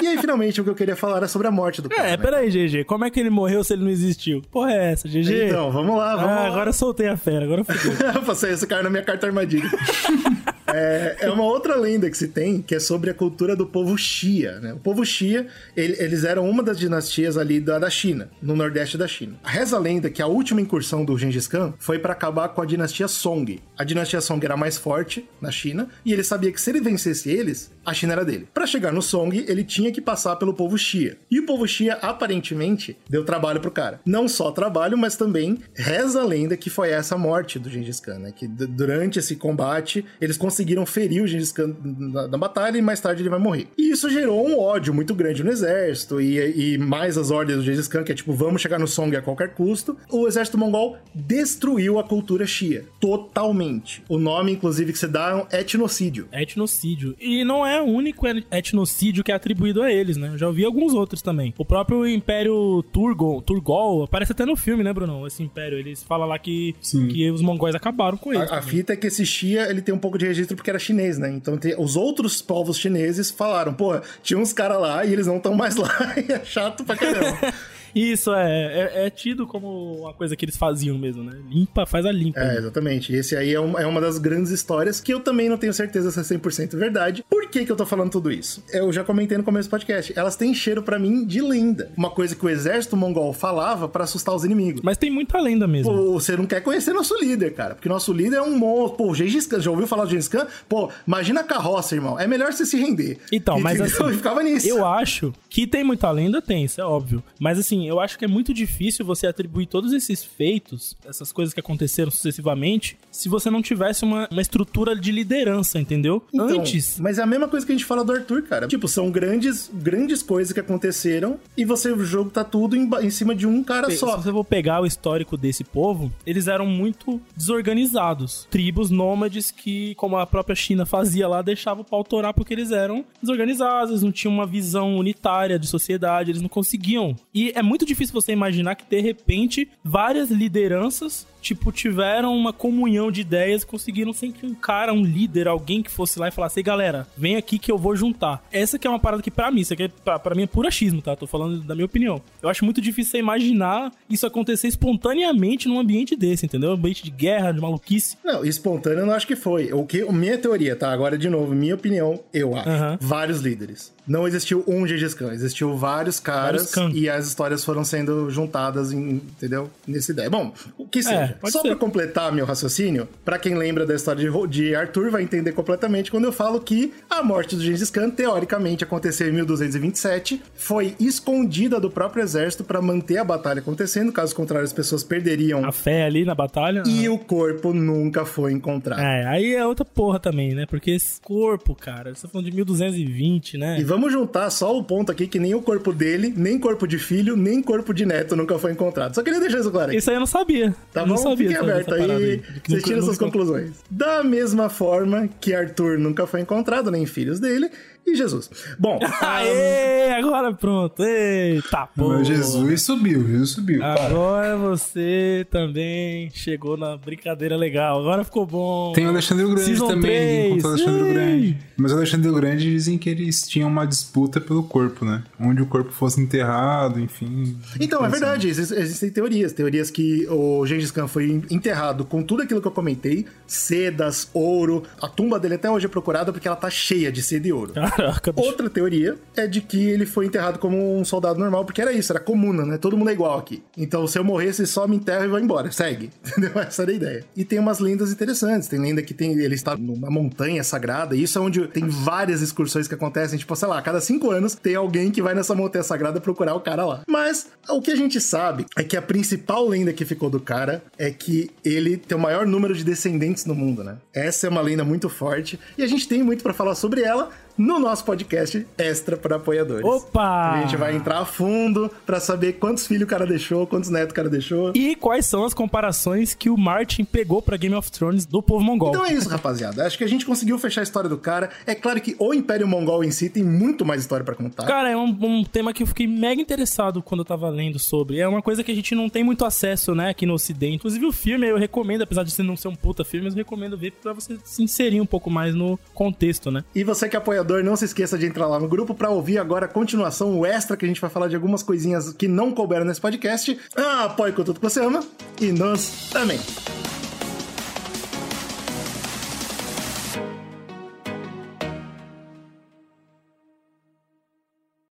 E aí, finalmente, o que eu queria falar era sobre a morte do cara. É, né? peraí, GG. Como é que ele morreu se ele não existiu? Porra é essa, GG? Então, vamos lá, vamos ah, lá. agora eu soltei a fera, agora fudeu. Passei esse cara na minha carta armadilha. é, é uma outra lenda que se tem, que é sobre a cultura do povo Xia, né? O povo Xia, ele- eles eram uma das dinastias ali da, da China, no nordeste da China. Reza a lenda que a última incursão do Gengis Khan foi para acabar com a dinastia Song. A dinastia Song era a mais forte na China, e ele sabia que se ele vencesse eles, a China era dele. Para chegar no Song, ele tinha que passar pelo povo Xia. E o povo Xia, aparentemente, deu trabalho pro cara. Não só trabalho, mas também reza a lenda que foi essa morte do Gengis Khan, né? Que durante esse combate, eles conseguiram ferir o Gengis Khan na, na batalha e mais tarde ele vai morrer. E isso gerou um ódio muito grande no exército e, e mais as ordens do Gengis Khan, que é tipo, vamos chegar no Song a qualquer custo. O exército mongol destruiu a cultura Xia. Totalmente. O nome, inclusive, que se dá é etnocídio. É etnocídio. E não é o único etnocídio que é atribuído a eles, né? Eu já ouvi alguns outros também. O próprio Império Turgon, Turgol, aparece até no filme, né, Bruno? Esse império. Eles falam lá que, que os mongóis acabaram com eles. A, a fita é que esse Xia, ele tem um pouco de registro porque era chinês, né? Então tem- os outros povos chineses falaram, pô, tinha uns caras lá e eles não estão mais lá e é chato pra caramba. Isso é, é, é tido como uma coisa que eles faziam mesmo, né? Limpa, faz a limpa. É, exatamente. Esse aí é, um- é uma das grandes histórias que eu também não tenho certeza se é 100% verdade. Por que, que eu tô falando tudo isso? Eu já comentei no começo do podcast. Elas têm cheiro pra mim de lenda. Uma coisa que o exército mongol falava pra assustar os inimigos. Mas tem muita lenda mesmo. Pô, você não quer conhecer nosso líder, cara. Porque nosso líder é um monstro. Pô, o Gengis Khan, já ouviu falar do Gengis Khan? Pô, imagina a carroça, irmão. É melhor você se render. Então, mas Entendeu? assim, Eu ficava nisso. eu acho que tem muita lenda, tem, isso é óbvio. Mas assim, eu acho que é muito difícil você atribuir todos esses feitos, essas coisas que aconteceram sucessivamente, se você não tivesse uma, uma estrutura de liderança, entendeu? Então, Antes. Mas é a mesma coisa que a gente fala do Arthur, cara. Tipo, são grandes, grandes coisas que aconteceram e você, o jogo tá tudo em, em cima de um cara Se só. você for pegar o histórico desse povo, eles eram muito desorganizados. Tribos nômades que, como a própria China fazia lá, deixavam o pau torar porque eles eram desorganizados, eles não tinham uma visão unitária de sociedade, eles não conseguiam. E é muito difícil você imaginar que, de repente, várias lideranças tipo, tiveram uma comunhão de ideias e conseguiram sem que um cara, um líder, alguém que fosse lá e falasse, ei galera, vem aqui que eu vou juntar. Essa que é uma parada que pra mim, isso aqui é, pra, pra mim é puro achismo, tá? Tô falando da minha opinião. Eu acho muito difícil você imaginar isso acontecer espontaneamente num ambiente desse, entendeu? Um ambiente de guerra, de maluquice. Não, espontâneo eu não acho que foi. O que, minha teoria, tá? Agora, de novo, minha opinião, eu acho. Aham. Vários líderes. Não existiu um Gengis Khan, existiu vários caras Vários e as histórias foram sendo juntadas, em, entendeu? Nessa ideia. Bom, o que seja. pode Só pra completar meu raciocínio, pra quem lembra da história de, de Arthur vai entender completamente quando eu falo que a morte do Gengis Khan, teoricamente, aconteceu em 1227, foi escondida do próprio exército pra manter a batalha acontecendo, caso contrário as pessoas perderiam A fé ali na batalha. e o corpo nunca foi encontrado. É, aí é outra porra também, né? Porque esse corpo, cara, você tá falando de 1220, né? E vamos juntar só o ponto aqui que nem o corpo dele, nem corpo de filho, nem corpo de neto nunca foi encontrado. Só queria deixar isso claro aqui. Isso aí eu não sabia. Tá eu bom? sabia Fique aberto aí. que Vocês tiram suas conclusões. Da mesma forma que Arthur nunca foi encontrado, nem filhos dele, e Jesus. Bom, Aê, agora pronto. Eita. Mas Jesus subiu, Jesus subiu. Agora você também chegou na brincadeira legal. Agora ficou bom. Tem o Alexandre o Grande Season também, o Alexandre o. Grande. Mas o Alexandre o Grande dizem que eles tinham uma disputa pelo corpo, né? Onde o corpo fosse enterrado, enfim. Então, é verdade, exis- existem teorias. Teorias que o Gengis Khan foi enterrado com tudo aquilo que eu comentei: sedas, ouro. A tumba dele até hoje é procurada porque ela tá cheia de seda e ouro. Caraca, bicho. Outra teoria é de que ele foi enterrado como um soldado normal, porque era isso, era comuna, né? Todo mundo é igual aqui. Então, se eu morresse, só me enterra e vou embora. Segue. Entendeu? Essa era a ideia. E tem umas lendas interessantes. Tem lenda que tem, ele está numa montanha sagrada, e isso é onde tem várias excursões que acontecem. Tipo, sei lá, a cada cinco anos tem alguém que vai nessa montanha sagrada procurar o cara lá. Mas o que a gente sabe é que a principal lenda que ficou do cara é que ele tem o maior número de descendentes no mundo, né? Essa é uma lenda muito forte. E a gente tem muito pra falar sobre ela no nosso podcast extra para apoiadores. Opa! A gente vai entrar a fundo pra saber quantos filhos o cara deixou, quantos netos o cara deixou. E quais são as comparações que o Martin pegou pra Game of Thrones do povo mongol? Então é isso, rapaziada. Acho que a gente conseguiu fechar a história do cara. É claro que o Império Mongol em si tem muito mais história pra contar. Cara, é um, um tema que eu fiquei mega interessado quando eu tava lendo sobre. É uma coisa que a gente não tem muito acesso, né, aqui no Ocidente. Inclusive o filme eu recomendo, apesar de não ser um puta filme, mas eu recomendo ver pra você se inserir um pouco mais no contexto, né? E você que é apoiador não se esqueça de entrar lá no grupo pra ouvir agora a continuação, o extra, que a gente vai falar de algumas coisinhas que não couberam nesse podcast. Ah, apoie com tudo que você ama e nós também.